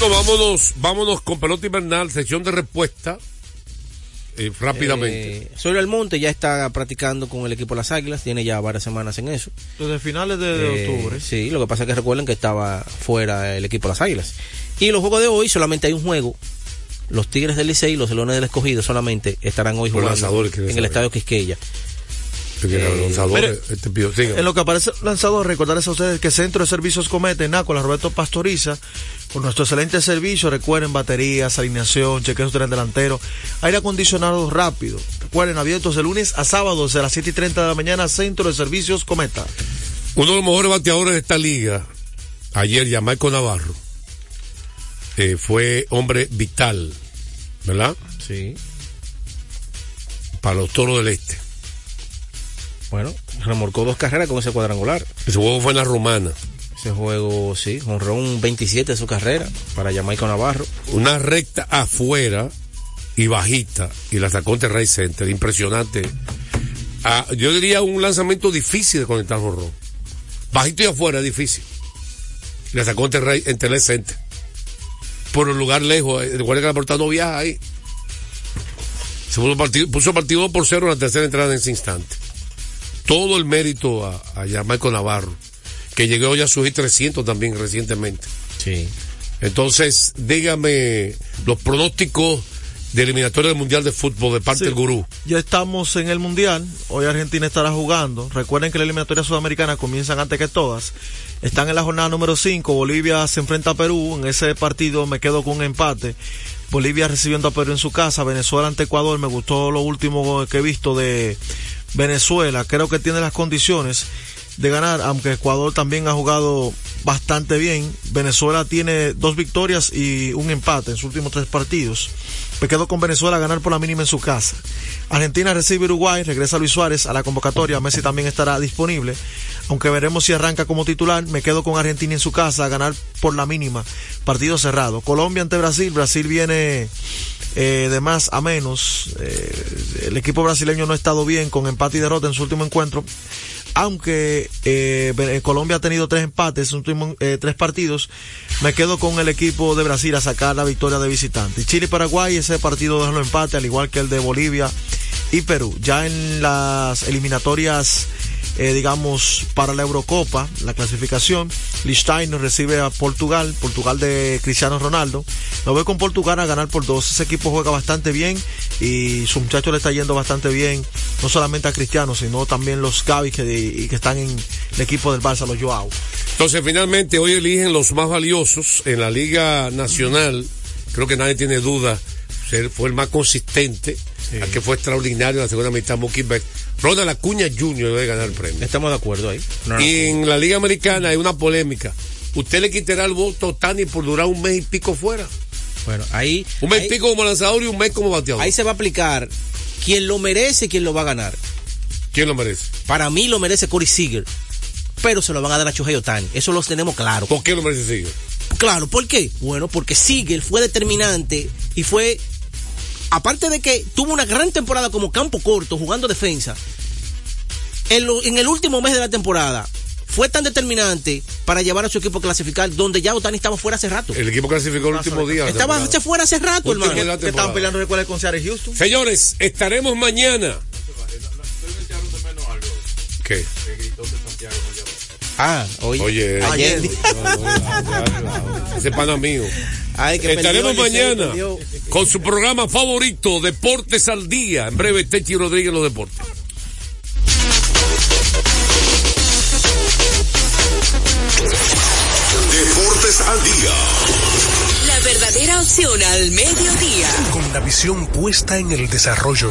Speaker 5: No, vámonos, vámonos con pelota invernal, sección de respuesta. eh, rápidamente.
Speaker 7: Eh, Soy Almonte ya está practicando con el equipo de las Águilas, tiene ya varias semanas en eso.
Speaker 4: Desde finales de, de
Speaker 7: Eh,
Speaker 4: octubre.
Speaker 7: Sí, lo que pasa es que recuerden que estaba fuera el equipo de las Águilas. Y los juegos de hoy solamente hay un juego. Los Tigres del Licey y los Leones del Escogido solamente estarán hoy
Speaker 5: Los
Speaker 7: jugando en el. Estadio Quisqueya.
Speaker 5: Lanzadores, este pío, siga.
Speaker 4: En lo que aparece lanzador, recordarles a ustedes que Centro de Servicios Cometa, Nácola, Roberto Pastoriza, con nuestro excelente servicio, recuerden baterías, alineación, chequeo tren delantero, aire acondicionado rápido. Recuerden, abiertos de lunes a sábados de las 7 y 30 de la mañana, Centro de Servicios Cometa.
Speaker 5: Uno de los mejores bateadores de esta liga, ayer, Jamaico Navarro, eh, fue hombre vital, ¿verdad?
Speaker 7: Sí.
Speaker 5: Para los toros del este.
Speaker 7: Bueno, remorcó dos carreras con ese cuadrangular.
Speaker 5: Ese juego fue en la romana.
Speaker 7: Ese juego, sí, honró 27 de su carrera para Jamaica Navarro.
Speaker 5: Una recta afuera y bajita y la sacó en Terray Center. Impresionante. Ah, yo diría un lanzamiento difícil de conectar jorrón. Bajito y afuera difícil. Y la sacó en Terray Center. Por un lugar lejos. eh, Recuerda que la portada no viaja ahí. Se puso partido, puso partido 2 por 0 en la tercera entrada en ese instante. Todo el mérito a, a Navarro, que llegó ya a subir 300 también recientemente.
Speaker 7: Sí.
Speaker 5: Entonces, dígame los pronósticos de eliminatoria del Mundial de Fútbol de parte
Speaker 4: Sí.
Speaker 5: del gurú.
Speaker 4: Ya estamos en el Mundial. Hoy Argentina estará jugando. Recuerden que la eliminatoria sudamericana comienzan antes que todas. Están en la jornada número 5. Bolivia se enfrenta a Perú. En ese partido me quedo con un empate. Bolivia recibiendo a Perú en su casa. Venezuela ante Ecuador. Me gustó lo último que he visto de Venezuela. Creo que tiene las condiciones de ganar, aunque Ecuador también ha jugado bastante bien. Venezuela tiene dos victorias y un empate en sus últimos tres partidos. Me quedo con Venezuela a ganar por la mínima en su casa. Argentina recibe Uruguay, regresa Luis Suárez a la convocatoria. Messi también estará disponible. Aunque veremos si arranca como titular, me quedo con Argentina en su casa a ganar por la mínima. Partido cerrado. Colombia ante Brasil. Brasil viene eh, de más a menos. Eh, el equipo brasileño no ha estado bien con empate y derrota en su último encuentro. Aunque eh, Ve- Colombia ha tenido tres empates eh, tres partidos, me quedo con el equipo de Brasil a sacar la victoria de visitante. Chile y Paraguay, ese partido de los empates, al igual que el de Bolivia y Perú. Ya en las eliminatorias eh, digamos, para la Eurocopa, la clasificación. Liechtenstein recibe a Portugal, Portugal de Cristiano Ronaldo. Lo voy con Portugal a ganar por dos. Ese equipo juega bastante bien y su muchacho le está yendo bastante bien, no solamente a Cristiano, sino también los Gavi que, y que están en el equipo del Barça, los Joao.
Speaker 5: Entonces, finalmente, hoy eligen los más valiosos en la Liga Nacional. Creo que nadie tiene duda. fue el más consistente, al que fue extraordinario en la segunda mitad, Mookie. Ronald Acuña Jr. debe ganar el premio.
Speaker 7: Estamos de acuerdo ahí. No, no.
Speaker 5: Y en la Liga Americana hay una polémica. ¿Usted le quitará el voto a Tani por durar un mes y pico fuera?
Speaker 7: Bueno, ahí.
Speaker 5: Un mes
Speaker 7: ahí-
Speaker 5: y pico como lanzador y un mes como bateador.
Speaker 7: Ahí se va a aplicar quién lo merece y quién lo va a ganar.
Speaker 5: ¿Quién lo merece?
Speaker 7: Para mí lo merece Corey Seager. Pero se lo van a dar a Shohei Otani. Eso lo tenemos claro.
Speaker 5: ¿Por qué lo merece Seager?
Speaker 7: Claro, ¿por qué? Bueno, porque Seager fue determinante y fue. Aparte de que tuvo una gran temporada como campo corto, jugando defensa, en, lo- en el último mes de la temporada fue tan determinante para llevar a su equipo a clasificar, donde ya Otani estaba fuera hace rato.
Speaker 5: El equipo clasificó el último día.
Speaker 7: Estaba se fuera hace rato,
Speaker 5: Último
Speaker 7: hermano.
Speaker 4: Que estaban peleando recuerda con Seattle y Houston.
Speaker 5: Señores, estaremos mañana. ¿Qué?
Speaker 7: Ah, oye.
Speaker 5: Oye,
Speaker 7: Ayer.
Speaker 5: ese pana mío.
Speaker 7: Ay, que
Speaker 5: Estaremos mañana
Speaker 7: perdió.
Speaker 5: con su programa favorito, Deportes al Día. En breve, Techi Rodríguez, los deportes.
Speaker 9: Deportes al día.
Speaker 12: La verdadera opción al mediodía.
Speaker 11: Con la visión puesta en el desarrollo,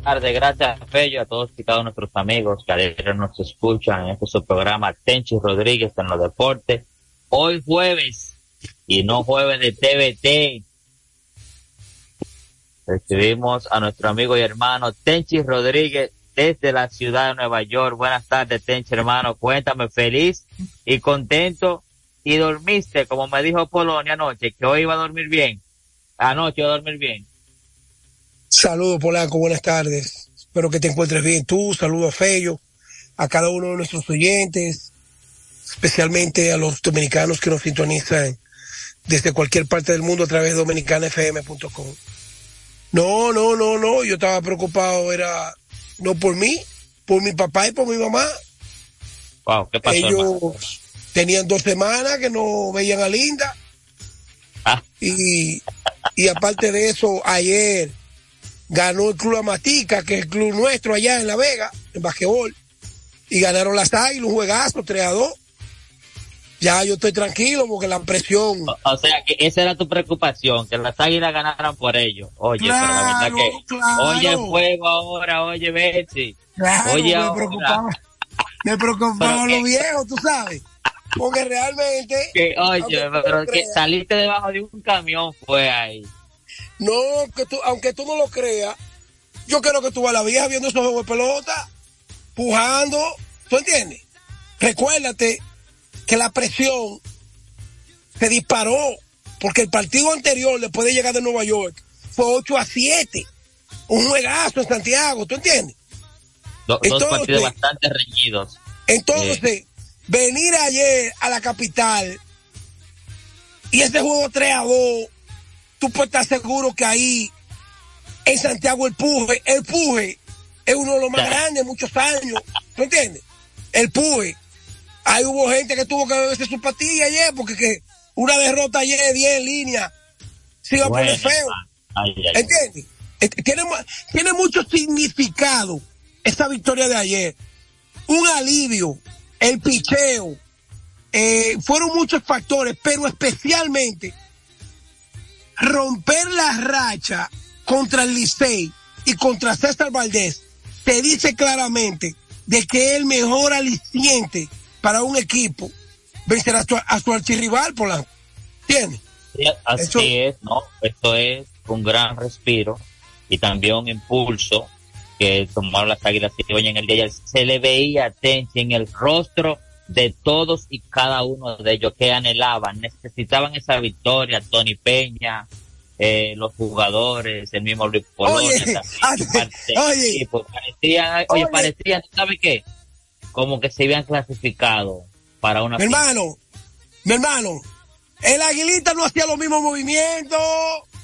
Speaker 23: Tardes, gracias Fello, a todos y cada nuestros amigos que ayer nos escuchan en este su programa Tenchi Rodríguez en los deportes. Hoy jueves y no jueves de TVT. Recibimos a nuestro amigo y hermano Tenchi Rodríguez desde la ciudad de Nueva York. Buenas tardes, Tenchi hermano. Cuéntame, feliz y contento. Y dormiste, como me dijo Polonia anoche, que hoy iba a dormir bien. Anoche iba a dormir bien.
Speaker 24: Saludos, Polanco, buenas tardes. Espero que te encuentres bien tú. Saludos a Fello, a cada uno de nuestros oyentes, especialmente a los dominicanos que nos sintonizan desde cualquier parte del mundo a través de dominicanafm.com. No, no, no, no, yo estaba preocupado, era no por mí, por mi papá y por mi mamá.
Speaker 23: Wow, ¿qué pasó, hermano?
Speaker 24: Ellos tenían dos semanas que no veían a Linda.
Speaker 23: Ah.
Speaker 24: Y, y aparte de eso, ayer ganó el Club Amatica, que es el club nuestro allá en La Vega, en basquetbol. Y ganaron las águilas, un juegazo, 3 a 2. Ya yo estoy tranquilo porque la presión.
Speaker 23: O sea, que esa era tu preocupación, que las águilas ganaran por ello. Oye, pero la verdad
Speaker 24: Claro,
Speaker 23: que,
Speaker 24: claro.
Speaker 23: oye, fuego ahora, oye, Betsy.
Speaker 24: Claro,
Speaker 23: oye,
Speaker 24: me
Speaker 23: ahora.
Speaker 24: preocupaba, me preocupaba
Speaker 23: Pero
Speaker 24: lo
Speaker 23: que-
Speaker 24: viejo, tú sabes. Porque realmente.
Speaker 23: Que, oye, pero que saliste debajo de un camión fue ahí.
Speaker 24: No, que tú, aunque tú no lo creas, yo quiero que tú a la vieja viendo esos juegos de pelota, pujando, ¿tú entiendes? Recuérdate que la presión se disparó porque el partido anterior, después de llegar de Nueva York, fue 8 a 7. Un juegazo en Santiago, ¿tú entiendes?
Speaker 23: Do- dos
Speaker 24: Entonces-
Speaker 23: partidos bastante reñidos.
Speaker 24: Entonces, venir ayer a la capital y ese juego 3 a 2, tú puedes estar seguro que ahí en Santiago el puje, el puje es uno de los más grandes muchos años. ¿Tú entiendes? El puje. Ahí hubo gente que tuvo que beberse su patilla ayer porque que una derrota ayer de 10 en línea se iba a poner feo.
Speaker 23: Ay, ay, ay.
Speaker 24: ¿Entiendes? Tiene, mu- tiene mucho significado esa victoria de ayer. Un alivio, el picheo, eh, fueron muchos factores, pero especialmente romper la racha contra el Licey y contra César Valdés te dice claramente de que el mejor aliciente para un equipo vencer a su, a su archirrival, Polanco. ¿Entiendes?
Speaker 23: Sí, Así
Speaker 24: Eso-
Speaker 23: es, ¿no? Esto es un gran respiro y también un impulso que tomaron las águilas y en el día. Se le veía Tenchi en el rostro de todos y cada uno de ellos que anhelaban, necesitaban esa victoria, Tony Peña, eh, los jugadores, el mismo Luis Polonia,
Speaker 24: Oye,
Speaker 23: parte del
Speaker 24: oye.
Speaker 23: equipo. Parecía, oye,
Speaker 24: Oye.
Speaker 23: parecía, ¿sabe qué? Como que se habían clasificado para una
Speaker 24: Mi hermano, mi hermano, el aguilita no hacía los mismos movimientos,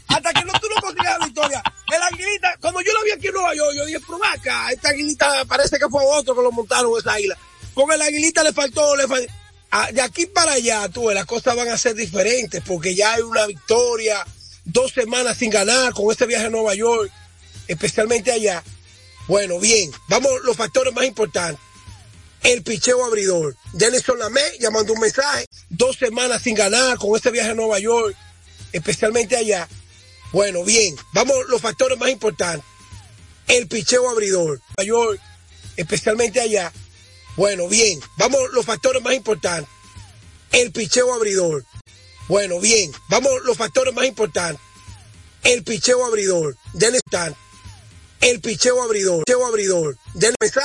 Speaker 24: hasta que no tú no consigas la victoria. El aguilita, cuando yo lo vi aquí en Nueva York, yo dije, pero va acá, esta aguilita parece que fue otro que lo montaron esa águila. Con el aguilita le faltó, le faltó. Ah, de aquí para allá, tú, las cosas van a ser diferentes porque ya hay una victoria, dos semanas sin ganar con este viaje a Nueva York, especialmente allá. Bueno, bien, vamos los factores más importantes. El picheo abridor. Denison Lamé llamando un mensaje, dos semanas sin ganar con este viaje a Nueva York, especialmente allá. Bueno, bien, vamos los factores más importantes. El picheo abridor. Nueva York, especialmente allá. Bueno, bien, vamos los factores más importantes. El picheo abridor. Bueno, bien, vamos los factores más importantes. El picheo abridor. Denle El picheo abridor. Picheo abridor. Mensaje.